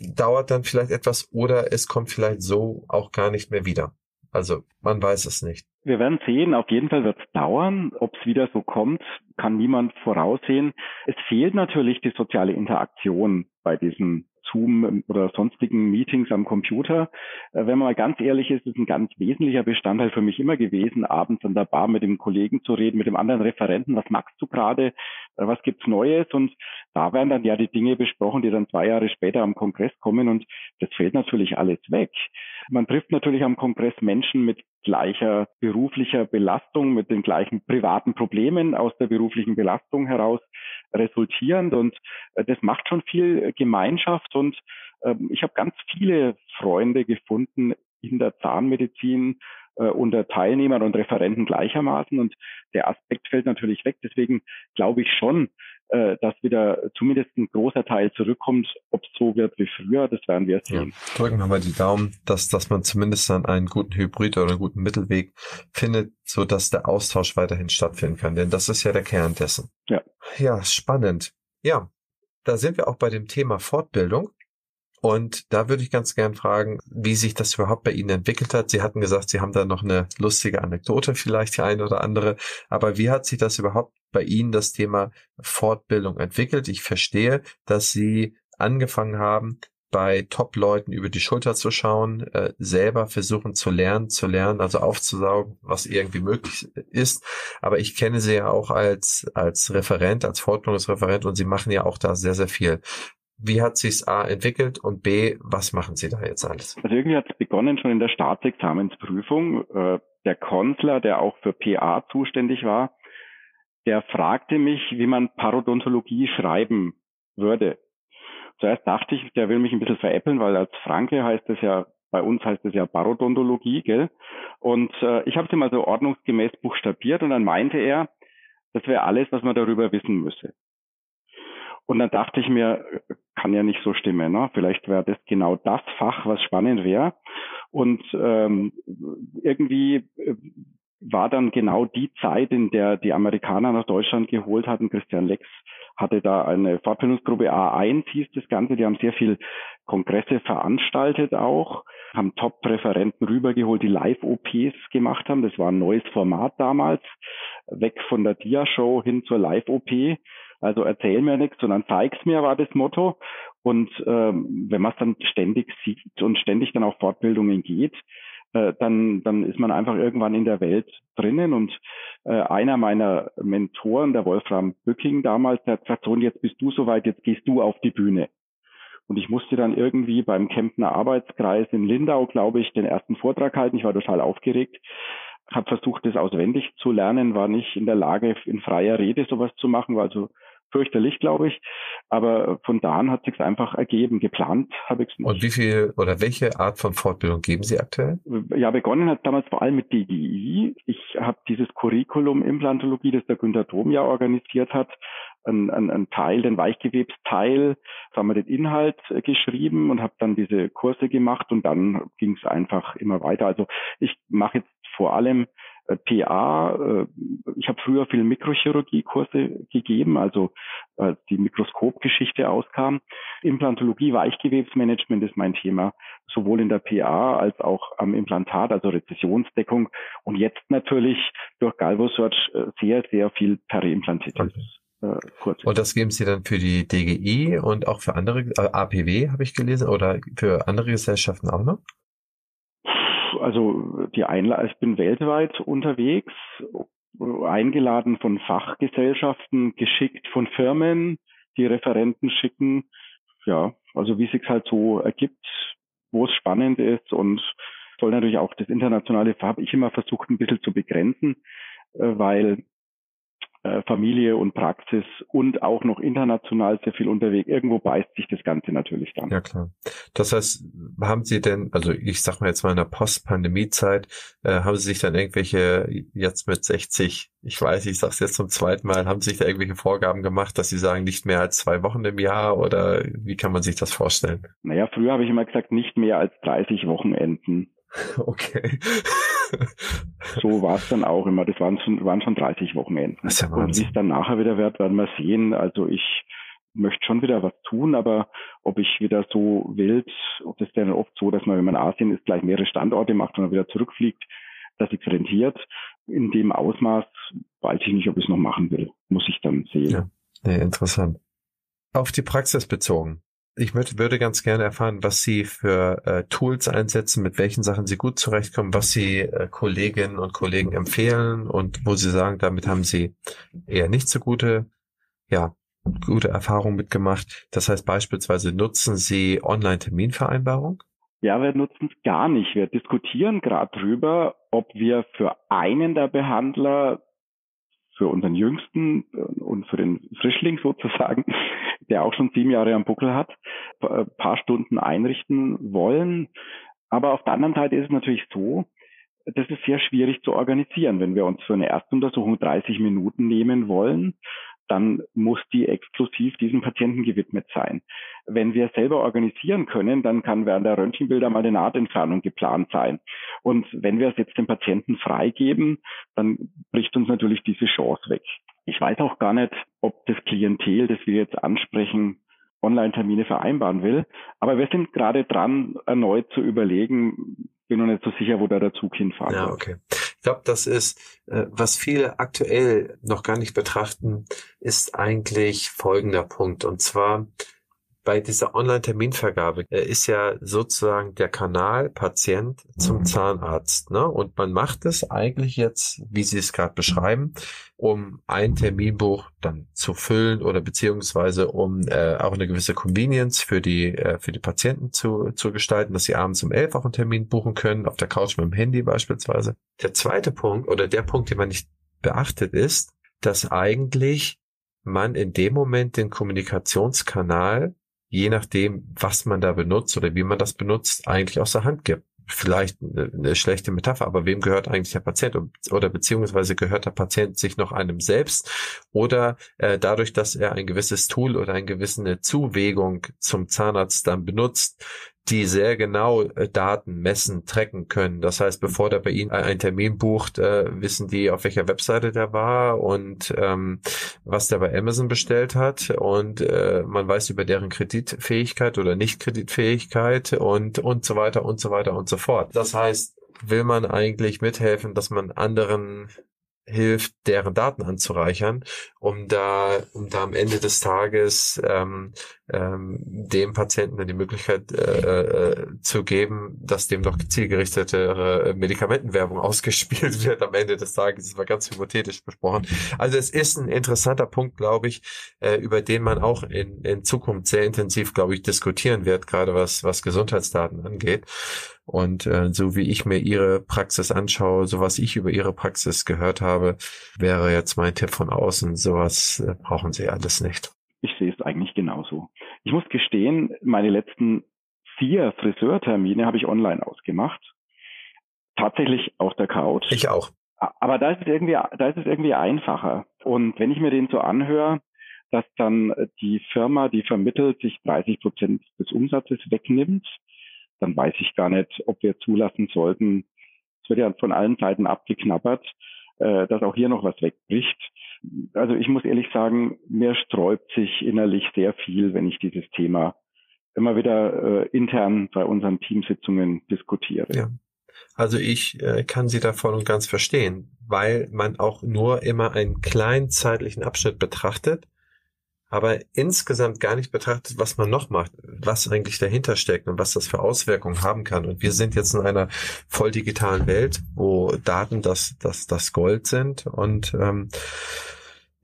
S1: dauert dann vielleicht etwas oder es kommt vielleicht so auch gar nicht mehr wieder. Also man weiß es nicht.
S2: Wir werden sehen, auf jeden Fall wird es dauern. Ob es wieder so kommt, kann niemand voraussehen. Es fehlt natürlich die soziale Interaktion bei diesen Zoom oder sonstigen Meetings am Computer. Äh, wenn man mal ganz ehrlich ist, ist ein ganz wesentlicher Bestandteil für mich immer gewesen, abends an der Bar mit dem Kollegen zu reden, mit dem anderen Referenten, was magst du gerade, äh, was gibt's Neues? Und da werden dann ja die Dinge besprochen, die dann zwei Jahre später am Kongress kommen und das fällt natürlich alles weg. Man trifft natürlich am Kongress Menschen mit gleicher beruflicher Belastung, mit den gleichen privaten Problemen aus der beruflichen Belastung heraus resultierend. Und äh, das macht schon viel Gemeinschaft. Und ähm, ich habe ganz viele Freunde gefunden in der Zahnmedizin unter Teilnehmern und Referenten gleichermaßen. Und der Aspekt fällt natürlich weg. Deswegen glaube ich schon, äh, dass wieder zumindest ein großer Teil zurückkommt. Ob es so wird wie früher, das werden wir sehen.
S1: Ja, drücken wir mal die Daumen, dass, dass man zumindest dann einen guten Hybrid oder einen guten Mittelweg findet, so dass der Austausch weiterhin stattfinden kann. Denn das ist ja der Kern dessen.
S2: Ja.
S1: Ja, spannend. Ja, da sind wir auch bei dem Thema Fortbildung. Und da würde ich ganz gern fragen, wie sich das überhaupt bei Ihnen entwickelt hat. Sie hatten gesagt, Sie haben da noch eine lustige Anekdote, vielleicht die eine oder andere. Aber wie hat sich das überhaupt bei Ihnen, das Thema Fortbildung entwickelt? Ich verstehe, dass Sie angefangen haben, bei Top-Leuten über die Schulter zu schauen, äh, selber versuchen zu lernen, zu lernen, also aufzusaugen, was irgendwie möglich ist. Aber ich kenne sie ja auch als, als Referent, als Fortbildungsreferent und sie machen ja auch da sehr, sehr viel. Wie hat sich's A entwickelt und B, was machen Sie da jetzt alles?
S2: Also irgendwie hat es begonnen schon in der Staatsexamensprüfung. Äh, der Konsular, der auch für PA zuständig war, der fragte mich, wie man Parodontologie schreiben würde. Zuerst dachte ich, der will mich ein bisschen veräppeln, weil als Franke heißt es ja, bei uns heißt es ja Parodontologie, gell? Und äh, ich habe es ihm also ordnungsgemäß buchstabiert und dann meinte er, das wäre alles, was man darüber wissen müsse. Und dann dachte ich mir, kann ja nicht so stimmen. Ne? Vielleicht wäre das genau das Fach, was spannend wäre. Und ähm, irgendwie äh, war dann genau die Zeit, in der die Amerikaner nach Deutschland geholt hatten. Christian Lex hatte da eine Fortbildungsgruppe A1, hieß das Ganze. Die haben sehr viel Kongresse veranstaltet auch, haben Top-Referenten rübergeholt, die Live-OPs gemacht haben. Das war ein neues Format damals, weg von der Dia-Show hin zur Live-OP. Also erzähl mir nichts, sondern zeig's mir, war das Motto. Und ähm, wenn man es dann ständig sieht und ständig dann auf Fortbildungen geht, äh, dann, dann ist man einfach irgendwann in der Welt drinnen. Und äh, einer meiner Mentoren, der Wolfram Bücking damals, der hat gesagt, so, und jetzt bist du soweit, jetzt gehst du auf die Bühne. Und ich musste dann irgendwie beim Kempner Arbeitskreis in Lindau, glaube ich, den ersten Vortrag halten. Ich war total aufgeregt habe versucht, das auswendig zu lernen, war nicht in der Lage, in freier Rede sowas zu machen, war also fürchterlich, glaube ich. Aber von da an hat sich einfach ergeben. Geplant habe ich es
S1: nicht. Und wie viel oder welche Art von Fortbildung geben Sie aktuell?
S2: Ja, begonnen hat damals vor allem mit DGI. Ich habe dieses Curriculum Implantologie, das der Günter Dom ja organisiert hat, ein, ein, ein Teil, den Weichgewebsteil, haben wir den Inhalt äh, geschrieben und habe dann diese Kurse gemacht und dann ging es einfach immer weiter. Also ich mache jetzt vor allem PA. Äh, ich habe früher viel Mikrochirurgie-Kurse gegeben, also äh, die Mikroskopgeschichte auskam. Implantologie, Weichgewebsmanagement ist mein Thema, sowohl in der PA als auch am Implantat, also Rezessionsdeckung und jetzt natürlich durch GalvoSearch sehr, sehr viel Periimplantitis. Okay.
S1: Kurz. Und das geben Sie dann für die DGI und auch für andere, äh, APW habe ich gelesen, oder für andere Gesellschaften auch noch?
S2: Also die Einla ich bin weltweit unterwegs, eingeladen von Fachgesellschaften, geschickt von Firmen, die Referenten schicken. Ja, also wie es sich halt so ergibt, wo es spannend ist und soll natürlich auch das internationale habe ich immer versucht ein bisschen zu begrenzen, äh, weil Familie und Praxis und auch noch international sehr viel unterwegs. Irgendwo beißt sich das Ganze natürlich dann.
S1: Ja klar. Das heißt, haben Sie denn, also ich sag mal jetzt mal in der Post-Pandemie-Zeit, äh, haben Sie sich dann irgendwelche jetzt mit 60, ich weiß, ich sag's jetzt zum zweiten Mal, haben Sie sich da irgendwelche Vorgaben gemacht, dass Sie sagen, nicht mehr als zwei Wochen im Jahr oder wie kann man sich das vorstellen?
S2: Naja, früher habe ich immer gesagt, nicht mehr als 30 Wochenenden.
S1: Okay.
S2: so war es dann auch immer. Das waren schon, waren schon 30 Wochenenden.
S1: Das ist ja
S2: Und wie es dann nachher wieder wird, werden wir sehen. Also ich möchte schon wieder was tun, aber ob ich wieder so wild, ob das dann oft so, dass man, wenn man in Asien ist, gleich mehrere Standorte macht und dann wieder zurückfliegt, dass es rentiert. In dem Ausmaß weiß ich nicht, ob ich es noch machen will. Muss ich dann sehen. Ja,
S1: nee, interessant. Auf die Praxis bezogen ich möchte, würde ganz gerne erfahren, was Sie für äh, Tools einsetzen, mit welchen Sachen Sie gut zurechtkommen, was Sie äh, Kolleginnen und Kollegen empfehlen und wo Sie sagen, damit haben Sie eher nicht so gute, ja, gute Erfahrungen mitgemacht. Das heißt beispielsweise nutzen Sie Online-Terminvereinbarung?
S2: Ja, wir nutzen es gar nicht. Wir diskutieren gerade drüber, ob wir für einen der Behandler für unseren Jüngsten äh, und für den Frischling sozusagen, der auch schon sieben Jahre am Buckel hat, ein äh, paar Stunden einrichten wollen. Aber auf der anderen Seite ist es natürlich so, das ist sehr schwierig zu organisieren. Wenn wir uns für eine Erstuntersuchung 30 Minuten nehmen wollen, dann muss die exklusiv diesem Patienten gewidmet sein. Wenn wir selber organisieren können, dann kann während der Röntgenbilder mal eine Nahtentfernung geplant sein. Und wenn wir es jetzt dem Patienten freigeben, dann bricht uns natürlich diese Chance weg. Ich weiß auch gar nicht, ob das Klientel, das wir jetzt ansprechen, Online-Termine vereinbaren will. Aber wir sind gerade dran, erneut zu überlegen, bin noch nicht so sicher, wo da der Zug hinfahren
S1: Ja, okay. Ich glaube, das ist, äh, was viele aktuell noch gar nicht betrachten, ist eigentlich folgender Punkt. Und zwar, bei dieser Online-Terminvergabe äh, ist ja sozusagen der Kanal Patient zum mhm. Zahnarzt. Ne? Und man macht es eigentlich jetzt, wie Sie es gerade beschreiben, um ein Terminbuch dann zu füllen oder beziehungsweise um äh, auch eine gewisse Convenience für die äh, für die Patienten zu, zu gestalten, dass sie abends um elf auch einen Termin buchen können, auf der Couch mit dem Handy beispielsweise. Der zweite Punkt oder der Punkt, den man nicht beachtet ist, dass eigentlich man in dem Moment den Kommunikationskanal, je nachdem, was man da benutzt oder wie man das benutzt, eigentlich aus der Hand gibt. Vielleicht eine, schlechte Metapher, aber wem gehört eigentlich der Patient? Oder beziehungsweise gehört der Patient sich noch einem selbst? Oder äh, dadurch, dass er ein gewisses Tool oder eine gewisse Zuwägung zum Zahnarzt dann benutzt, die sehr genau äh, Daten messen, tracken können. Das heißt, bevor der bei Ihnen einen Termin bucht, äh, wissen die, auf welcher Webseite der war und ähm, was der bei Amazon bestellt hat und äh, man weiß über deren Kreditfähigkeit oder Nicht-Kreditfähigkeit und und so weiter und so weiter und so fort. Das heißt, will man eigentlich mithelfen, dass man anderen hilft, deren Daten anzureichern, um da, um da am Ende des Tages ähm, ähm, dem Patienten die Möglichkeit äh, äh, zu geben, dass dem doch zielgerichtetere Medikamentenwerbung ausgespielt wird am Ende des Tages. Das war ganz hypothetisch besprochen. Also es ist ein interessanter Punkt, glaube ich, äh, über den man auch in, in Zukunft sehr intensiv, glaube ich, diskutieren wird, gerade was, was Gesundheitsdaten angeht. Und äh, so wie ich mir ihre Praxis anschaue, so was ich über ihre Praxis gehört habe, wäre jetzt mein Tipp von außen, sowas äh, brauchen sie alles nicht.
S2: Ich sehe es eigentlich genauso. Ich muss gestehen, meine letzten vier Friseurtermine habe ich online ausgemacht. Tatsächlich auf der Couch.
S1: Ich auch.
S2: Aber da ist es irgendwie, da ist es irgendwie einfacher. Und wenn ich mir den so anhöre, dass dann die Firma, die vermittelt, sich 30 Prozent des Umsatzes wegnimmt, dann weiß ich gar nicht, ob wir zulassen sollten. Es wird ja von allen Seiten abgeknabbert, äh, dass auch hier noch was wegbricht. Also ich muss ehrlich sagen, mir sträubt sich innerlich sehr viel, wenn ich dieses Thema immer wieder äh, intern bei unseren Teamsitzungen diskutiere.
S1: Ja. Also ich äh, kann Sie da voll und ganz verstehen, weil man auch nur immer einen kleinen zeitlichen Abschnitt betrachtet aber insgesamt gar nicht betrachtet, was man noch macht, was eigentlich dahinter steckt und was das für Auswirkungen haben kann. Und wir sind jetzt in einer voll digitalen Welt, wo Daten das, das, das Gold sind und ähm,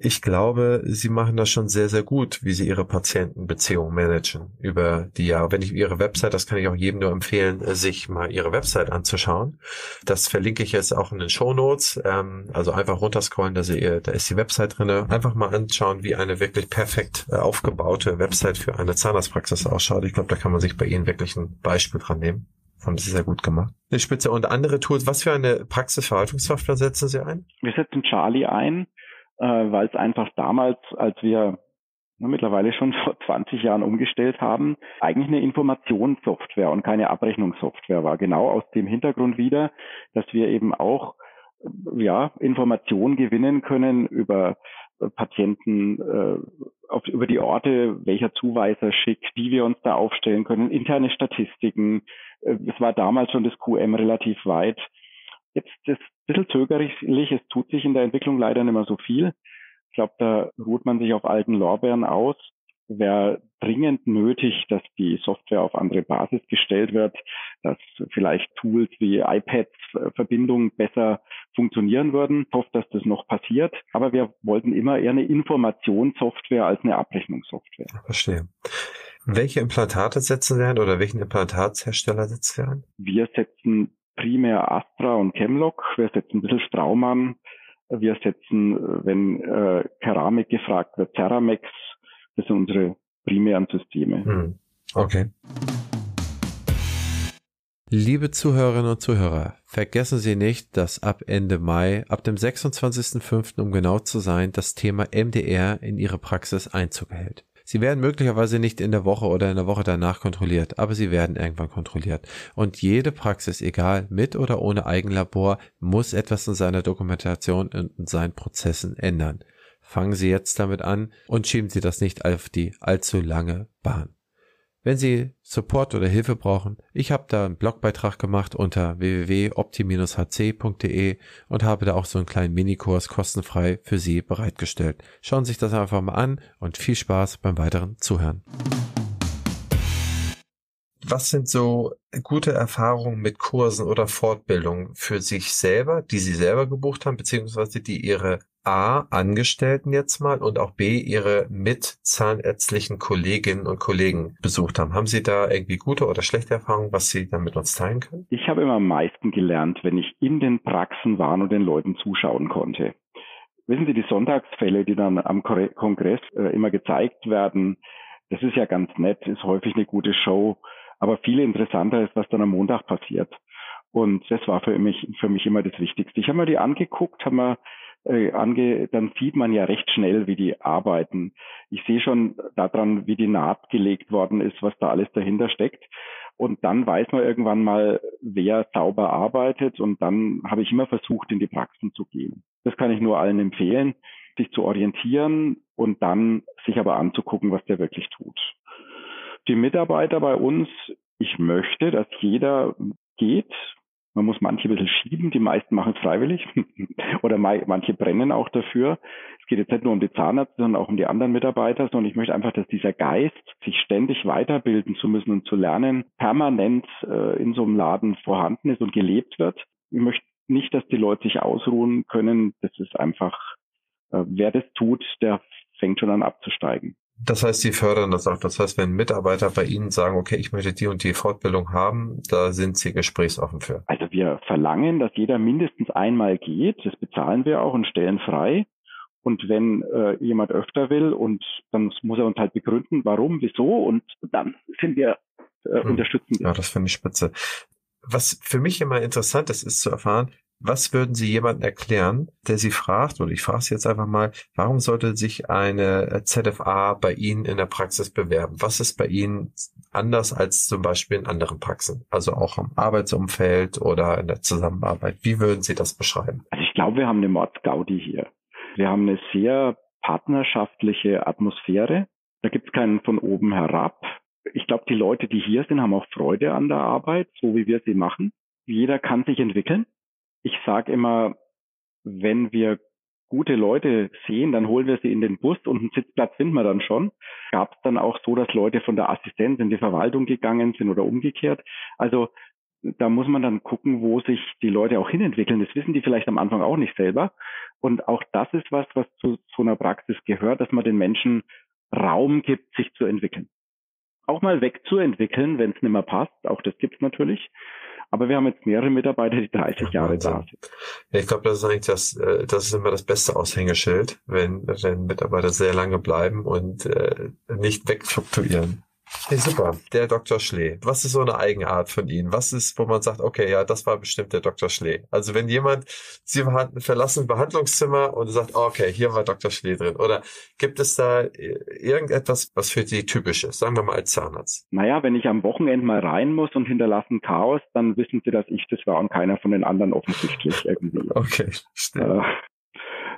S1: ich glaube, sie machen das schon sehr, sehr gut, wie sie ihre Patientenbeziehung managen über die Jahre. Wenn ich ihre Website, das kann ich auch jedem nur empfehlen, sich mal ihre Website anzuschauen. Das verlinke ich jetzt auch in den Show Notes. Ähm, also einfach runterscrollen, da, sie, da ist die Website drinne. Einfach mal anschauen, wie eine wirklich perfekt äh, aufgebaute Website für eine Zahnarztpraxis ausschaut. Ich glaube, da kann man sich bei Ihnen wirklich ein Beispiel dran nehmen. Haben Sie sehr gut gemacht. Eine Spitze und andere Tools. Was für eine Praxisverwaltungssoftware setzen Sie ein?
S2: Wir setzen Charlie ein äh, weil es einfach damals, als wir na, mittlerweile schon vor 20 Jahren umgestellt haben, eigentlich eine Informationssoftware und keine Abrechnungssoftware war. Genau aus dem Hintergrund wieder, dass wir eben auch ja, Informationen gewinnen können über Patienten, äh, auf, über die Orte, welcher Zuweiser schickt, wie wir uns da aufstellen können, interne Statistiken. Äh, es war damals schon das QM relativ weit. Jetzt ist ein bisschen zögerlich, es tut sich in der Entwicklung leider nicht mehr so viel. Ich glaube, da ruht man sich auf alten Lorbeeren aus. Wäre dringend nötig, dass die Software auf andere Basis gestellt wird, dass vielleicht Tools wie iPads äh, Verbindungen besser funktionieren würden. Ich hoffe, dass das noch passiert. Aber wir wollten immer eher eine Informationssoftware als eine Abrechnungssoftware.
S1: Verstehe. Welche Implantate setzen wir ein oder welchen Implantatshersteller setzen wir ein?
S2: Wir setzen primär Astra und Chemlock. Wir setzen ein bisschen Straumann. Wir setzen, wenn äh, Keramik gefragt wird, Ceramex. Das sind unsere primären Systeme. Hm.
S1: Okay. Liebe Zuhörerinnen und Zuhörer, vergessen Sie nicht, dass ab Ende Mai, ab dem 26.05. um genau zu sein, das Thema MDR in Ihre Praxis Einzug hält. Sie werden möglicherweise nicht in der Woche oder in der Woche danach kontrolliert, aber sie werden irgendwann kontrolliert. Und jede Praxis, egal mit oder ohne Eigenlabor, muss etwas in seiner Dokumentation und in seinen Prozessen ändern. Fangen Sie jetzt damit an und schieben Sie das nicht auf die allzu lange Bahn. Wenn Sie Support oder Hilfe brauchen, ich habe da einen Blogbeitrag gemacht unter www.opti-hc.de und habe da auch so einen kleinen Minikurs kostenfrei für Sie bereitgestellt. Schauen Sie sich das einfach mal an und viel Spaß beim weiteren Zuhören. Was sind so gute Erfahrungen mit Kursen oder Fortbildungen für sich selber, die Sie selber gebucht haben, beziehungsweise die Ihre A, Angestellten jetzt mal und auch B, Ihre mitzahnärztlichen Kolleginnen und Kollegen besucht haben. Haben Sie da irgendwie gute oder schlechte Erfahrungen, was Sie dann mit uns teilen können?
S2: Ich habe immer am meisten gelernt, wenn ich in den Praxen war und den Leuten zuschauen konnte. wissen Sie, die Sonntagsfälle, die dann am Kongress äh, immer gezeigt werden, das ist ja ganz nett, ist häufig eine gute Show, aber viel interessanter ist, was dann am Montag passiert. Und das war für mich, für mich immer das Wichtigste. Ich habe mir die angeguckt, habe mir äh, ange, dann sieht man ja recht schnell, wie die arbeiten. Ich sehe schon daran, wie die Naht gelegt worden ist, was da alles dahinter steckt. Und dann weiß man irgendwann mal, wer sauber arbeitet. Und dann habe ich immer versucht, in die Praxen zu gehen. Das kann ich nur allen empfehlen, sich zu orientieren und dann sich aber anzugucken, was der wirklich tut. Die Mitarbeiter bei uns, ich möchte, dass jeder geht, man muss manche ein bisschen schieben, die meisten machen es freiwillig oder manche brennen auch dafür. Es geht jetzt nicht nur um die Zahnärzte, sondern auch um die anderen Mitarbeiter, sondern ich möchte einfach, dass dieser Geist, sich ständig weiterbilden zu müssen und zu lernen, permanent äh, in so einem Laden vorhanden ist und gelebt wird. Ich möchte nicht, dass die Leute sich ausruhen können. Das ist einfach, äh, wer das tut, der fängt schon an abzusteigen.
S1: Das heißt, Sie fördern das auch. Das heißt, wenn Mitarbeiter bei Ihnen sagen, okay, ich möchte die und die Fortbildung haben, da sind Sie gesprächsoffen für.
S2: Also wir verlangen, dass jeder mindestens einmal geht. Das bezahlen wir auch und stellen frei. Und wenn äh, jemand öfter will und dann muss er uns halt begründen, warum, wieso und dann sind wir äh, hm. unterstützen.
S1: Ja, das finde ich spitze. Was für mich immer interessant ist, ist zu erfahren, was würden Sie jemandem erklären, der Sie fragt, oder ich frage Sie jetzt einfach mal, warum sollte sich eine ZFA bei Ihnen in der Praxis bewerben? Was ist bei Ihnen anders als zum Beispiel in anderen Praxen? Also auch im Arbeitsumfeld oder in der Zusammenarbeit. Wie würden Sie das beschreiben?
S2: Also ich glaube, wir haben eine Mordsgaudi hier. Wir haben eine sehr partnerschaftliche Atmosphäre. Da gibt es keinen von oben herab. Ich glaube, die Leute, die hier sind, haben auch Freude an der Arbeit, so wie wir sie machen. Jeder kann sich entwickeln ich sage immer, wenn wir gute Leute sehen, dann holen wir sie in den Bus und einen Sitzplatz finden wir dann schon. Gab es dann auch so, dass Leute von der Assistenz in die Verwaltung gegangen sind oder umgekehrt. Also da muss man dann gucken, wo sich die Leute auch hinentwickeln. Das wissen die vielleicht am Anfang auch nicht selber. Und auch das ist was, was zu so einer Praxis gehört, dass man den Menschen Raum gibt, sich zu entwickeln. Auch mal wegzuentwickeln, wenn es nicht mehr passt. Auch das gibt's natürlich. Aber wir haben jetzt mehrere Mitarbeiter, die 30 Jahre da sind.
S1: Ja, ich glaube, das ist eigentlich das, äh, das ist immer das beste Aushängeschild, wenn, wenn Mitarbeiter sehr lange bleiben und äh, nicht wegfluktuieren. Hey, super. Der Dr. Schlee. Was ist so eine Eigenart von Ihnen? Was ist, wo man sagt, okay, ja, das war bestimmt der Dr. Schlee. Also wenn jemand, Sie verlassen ein Behandlungszimmer und sagt, okay, hier war Dr. Schlee drin. Oder gibt es da irgendetwas, was für Sie typisch ist? Sagen wir mal als Zahnarzt.
S2: Naja, wenn ich am Wochenende mal rein muss und hinterlassen Chaos, dann wissen Sie, dass ich das war und keiner von den anderen offensichtlich irgendwie.
S1: Okay, stimmt. Äh,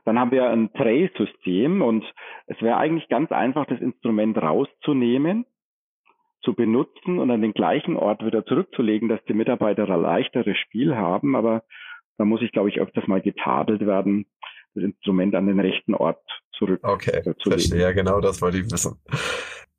S2: dann haben wir ein Tray-System und es wäre eigentlich ganz einfach, das Instrument rauszunehmen zu benutzen und an den gleichen Ort wieder zurückzulegen, dass die Mitarbeiter ein leichteres Spiel haben. Aber da muss ich, glaube ich, öfters mal getadelt werden, das Instrument an den rechten Ort zurück.
S1: Okay, verstehe. Ja, genau das wollte ich wissen.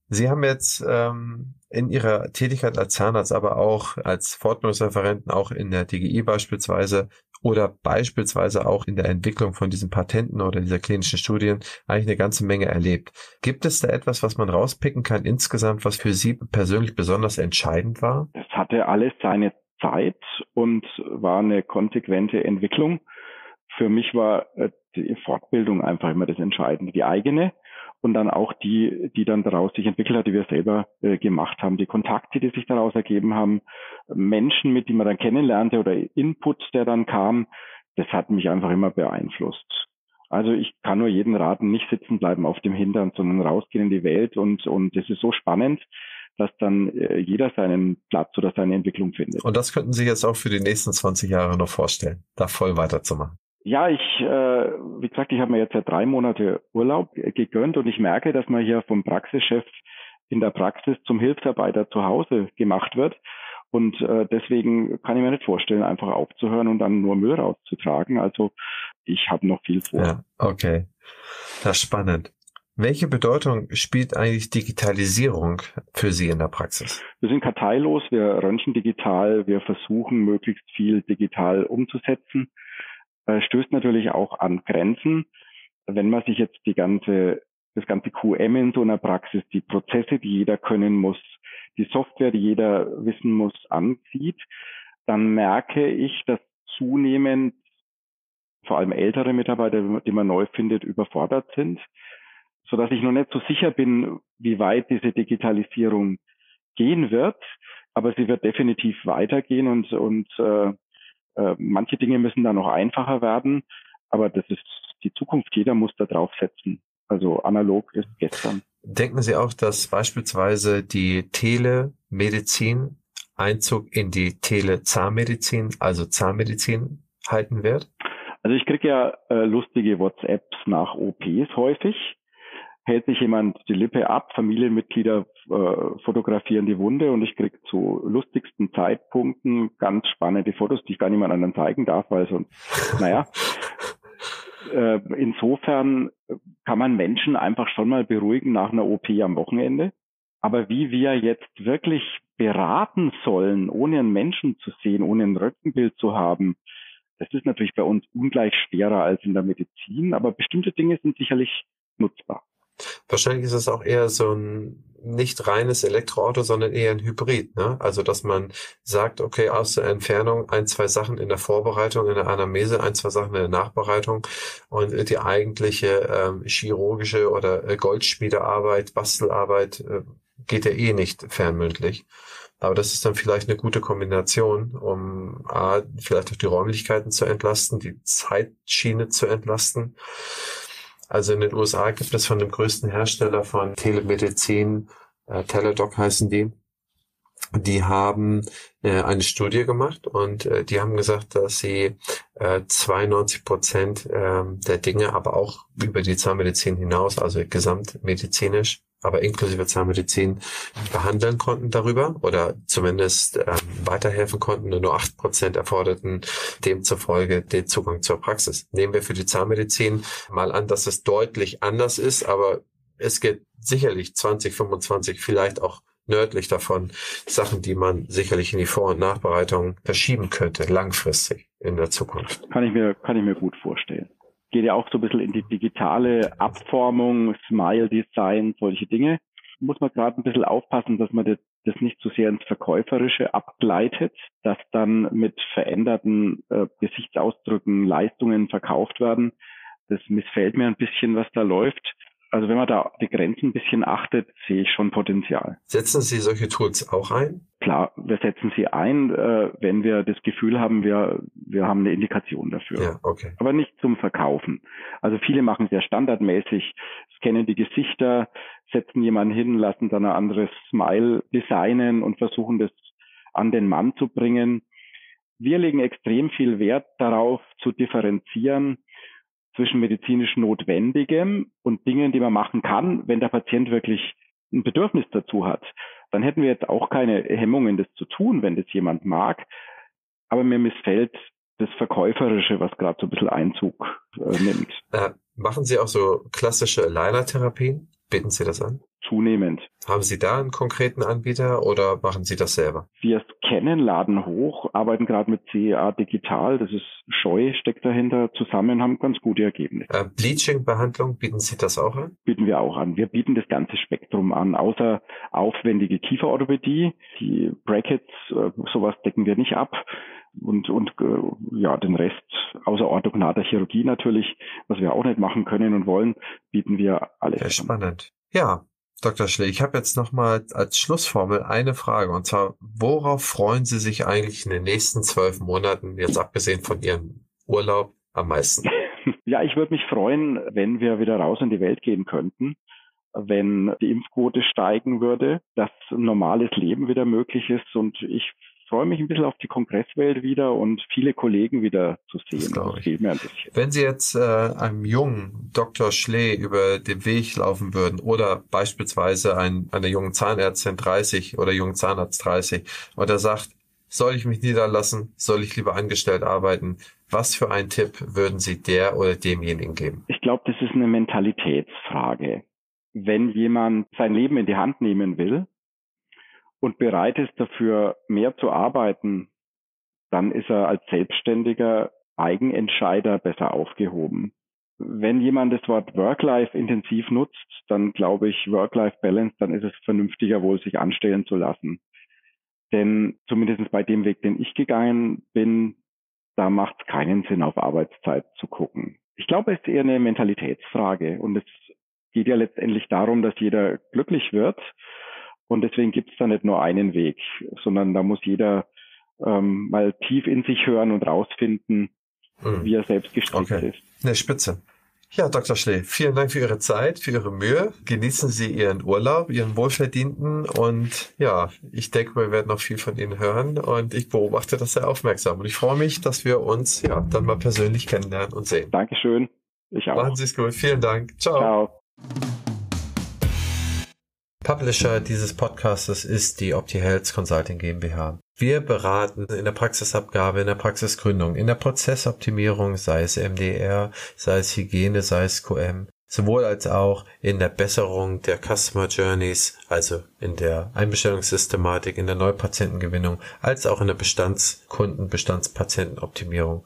S1: Sie haben jetzt ähm, in Ihrer Tätigkeit als Zahnarzt, aber auch als Fortbildungsreferenten, auch in der DGI beispielsweise oder beispielsweise auch in der Entwicklung von diesen Patenten oder dieser klinischen Studien eigentlich eine ganze Menge erlebt. Gibt es da etwas, was man rauspicken kann insgesamt, was für Sie persönlich besonders entscheidend war?
S2: Es hatte alles seine Zeit und war eine konsequente Entwicklung. Für mich war äh, die Fortbildung einfach immer das Entscheidende, die eigene und dann auch die, die dann daraus sich entwickelt hat, die wir selber äh, gemacht haben, die Kontakte, die sich daraus ergeben haben, Menschen, mit denen man dann kennenlernte oder Input, der dann kam, das hat mich einfach immer beeinflusst. Also ich kann nur jeden raten, nicht sitzen bleiben auf dem Hintern, sondern rausgehen in die Welt und, und das ist so spannend, dass dann äh, jeder seinen Platz oder seine Entwicklung findet.
S1: Und das könnten Sie jetzt auch für die nächsten 20 Jahre noch vorstellen, da voll weiterzumachen.
S2: Ja, ich, äh, wie gesagt, ich habe mir jetzt ja drei Monate Urlaub gegönnt und ich merke, dass man hier vom Praxischef in der Praxis zum Hilfsarbeiter zu Hause gemacht wird. Und äh, deswegen kann ich mir nicht vorstellen, einfach aufzuhören und dann nur Müll rauszutragen. Also ich habe noch viel vor. Ja,
S1: okay. Das ist spannend. Welche Bedeutung spielt eigentlich Digitalisierung für Sie in der Praxis?
S2: Wir sind karteilos, wir röntgen digital, wir versuchen möglichst viel digital umzusetzen stößt natürlich auch an Grenzen. Wenn man sich jetzt die ganze, das ganze QM in so einer Praxis, die Prozesse, die jeder können muss, die Software, die jeder wissen muss, ansieht, dann merke ich, dass zunehmend vor allem ältere Mitarbeiter, die man neu findet, überfordert sind, so dass ich noch nicht so sicher bin, wie weit diese Digitalisierung gehen wird. Aber sie wird definitiv weitergehen und, und äh, äh, manche Dinge müssen da noch einfacher werden. Aber das ist die Zukunft. Jeder muss da drauf setzen. Also analog ist gestern.
S1: Denken Sie auch, dass beispielsweise die Telemedizin Einzug in die Telezahnmedizin, also Zahnmedizin halten wird?
S2: Also ich kriege ja äh, lustige WhatsApps nach OPs häufig. Hält sich jemand die Lippe ab, Familienmitglieder äh, fotografieren die Wunde und ich kriege zu lustigsten Zeitpunkten ganz spannende Fotos, die ich gar niemand anderen zeigen darf, weil sonst, naja. Äh, insofern kann man Menschen einfach schon mal beruhigen nach einer OP am Wochenende. Aber wie wir jetzt wirklich beraten sollen, ohne einen Menschen zu sehen, ohne ein Röntgenbild zu haben, das ist natürlich bei uns ungleich schwerer als in der Medizin, aber bestimmte Dinge sind sicherlich nutzbar.
S1: Wahrscheinlich ist es auch eher so ein nicht reines Elektroauto, sondern eher ein Hybrid. Ne? Also, dass man sagt, okay, aus der Entfernung ein, zwei Sachen in der Vorbereitung, in der Anamnese, ein, zwei Sachen in der Nachbereitung und die eigentliche ähm, chirurgische oder äh, Goldschmiedearbeit, Bastelarbeit äh, geht ja eh nicht fernmündlich. Aber das ist dann vielleicht eine gute Kombination, um A, vielleicht auch die Räumlichkeiten zu entlasten, die Zeitschiene zu entlasten. Also in den USA gibt es von dem größten Hersteller von Telemedizin, äh, Teladoc heißen die, die haben äh, eine Studie gemacht und äh, die haben gesagt, dass sie äh, 92 Prozent äh, der Dinge, aber auch über die Zahnmedizin hinaus, also gesamtmedizinisch, aber inklusive Zahnmedizin behandeln konnten darüber oder zumindest ähm, weiterhelfen konnten nur acht Prozent erforderten demzufolge den Zugang zur Praxis. Nehmen wir für die Zahnmedizin mal an, dass es deutlich anders ist, aber es gibt sicherlich 20, 25, vielleicht auch nördlich davon Sachen, die man sicherlich in die Vor- und Nachbereitung verschieben könnte, langfristig in der Zukunft.
S2: Kann ich mir, kann ich mir gut vorstellen geht ja auch so ein bisschen in die digitale Abformung, Smile Design, solche Dinge. Muss man gerade ein bisschen aufpassen, dass man das, das nicht zu so sehr ins Verkäuferische abgleitet, dass dann mit veränderten äh, Gesichtsausdrücken Leistungen verkauft werden. Das missfällt mir ein bisschen, was da läuft. Also wenn man da die Grenzen ein bisschen achtet, sehe ich schon Potenzial.
S1: Setzen Sie solche Tools auch ein?
S2: Klar, wir setzen sie ein, äh, wenn wir das Gefühl haben, wir, wir haben eine Indikation dafür.
S1: Ja, okay.
S2: Aber nicht zum Verkaufen. Also viele machen sehr standardmäßig, scannen die Gesichter, setzen jemanden hin, lassen dann ein anderes Smile designen und versuchen das an den Mann zu bringen. Wir legen extrem viel Wert darauf zu differenzieren, zwischen medizinisch Notwendigem und Dingen, die man machen kann, wenn der Patient wirklich ein Bedürfnis dazu hat. Dann hätten wir jetzt auch keine Hemmungen, das zu tun, wenn das jemand mag. Aber mir missfällt das Verkäuferische, was gerade so ein bisschen Einzug äh, nimmt.
S1: Äh, machen Sie auch so klassische Aligner-Therapien? Bieten Sie das an?
S2: Zunehmend.
S1: Haben Sie da einen konkreten Anbieter oder machen Sie das selber?
S2: Wir kennen Laden hoch, arbeiten gerade mit CEA Digital, das ist Scheu, steckt dahinter, zusammen, haben ganz gute Ergebnisse.
S1: Äh, Bleaching-Behandlung, bieten Sie das auch an?
S2: Bieten wir auch an. Wir bieten das ganze Spektrum an, außer aufwendige Kieferorthopädie. Die Brackets, äh, sowas decken wir nicht ab und, und äh, ja, den Rest außer orthognater Chirurgie natürlich, was wir auch nicht machen können und wollen, bieten wir alles.
S1: Sehr spannend. Ja, Dr. Schlee, ich habe jetzt nochmal als Schlussformel eine Frage und zwar, worauf freuen Sie sich eigentlich in den nächsten zwölf Monaten, jetzt abgesehen von Ihrem Urlaub, am meisten?
S2: Ja, ich würde mich freuen, wenn wir wieder raus in die Welt gehen könnten, wenn die Impfquote steigen würde, dass ein normales Leben wieder möglich ist und ich freue mich ein bisschen auf die Kongresswelt wieder und viele Kollegen wieder zu sehen. Das,
S1: das fehlt mir ein bisschen. Wenn Sie jetzt äh, einem jungen Dr. Schlee über den Weg laufen würden oder beispielsweise ein, einer jungen Zahnärztin 30 oder jungen Zahnarzt 30 und er sagt, soll ich mich niederlassen? Soll ich lieber angestellt arbeiten? Was für einen Tipp würden Sie der oder demjenigen geben?
S2: Ich glaube, das ist eine Mentalitätsfrage. Wenn jemand sein Leben in die Hand nehmen will, und bereit ist dafür mehr zu arbeiten, dann ist er als selbstständiger Eigenentscheider besser aufgehoben. Wenn jemand das Wort Work-Life intensiv nutzt, dann glaube ich Work-Life-Balance, dann ist es vernünftiger wohl, sich anstellen zu lassen. Denn zumindest bei dem Weg, den ich gegangen bin, da macht es keinen Sinn, auf Arbeitszeit zu gucken. Ich glaube, es ist eher eine Mentalitätsfrage und es geht ja letztendlich darum, dass jeder glücklich wird und deswegen gibt es da nicht nur einen Weg, sondern da muss jeder ähm, mal tief in sich hören und rausfinden, mhm. wie er selbst gestrickt okay. ist.
S1: Ne, spitze. Ja, Dr. Schlee, vielen Dank für Ihre Zeit, für Ihre Mühe. Genießen Sie Ihren Urlaub, Ihren wohlverdienten und ja, ich denke, wir werden noch viel von Ihnen hören und ich beobachte das sehr aufmerksam und ich freue mich, dass wir uns ja dann mal persönlich kennenlernen und sehen.
S2: Dankeschön. Ich auch.
S1: Machen Sie es gut. Vielen Dank. Ciao. Ciao. Publisher dieses Podcastes ist die OptiHealth Consulting GmbH. Wir beraten in der Praxisabgabe, in der Praxisgründung, in der Prozessoptimierung, sei es MDR, sei es Hygiene, sei es QM, sowohl als auch in der Besserung der Customer Journeys, also in der Einbestellungssystematik, in der Neupatientengewinnung, als auch in der Bestandskunden, Bestandspatientenoptimierung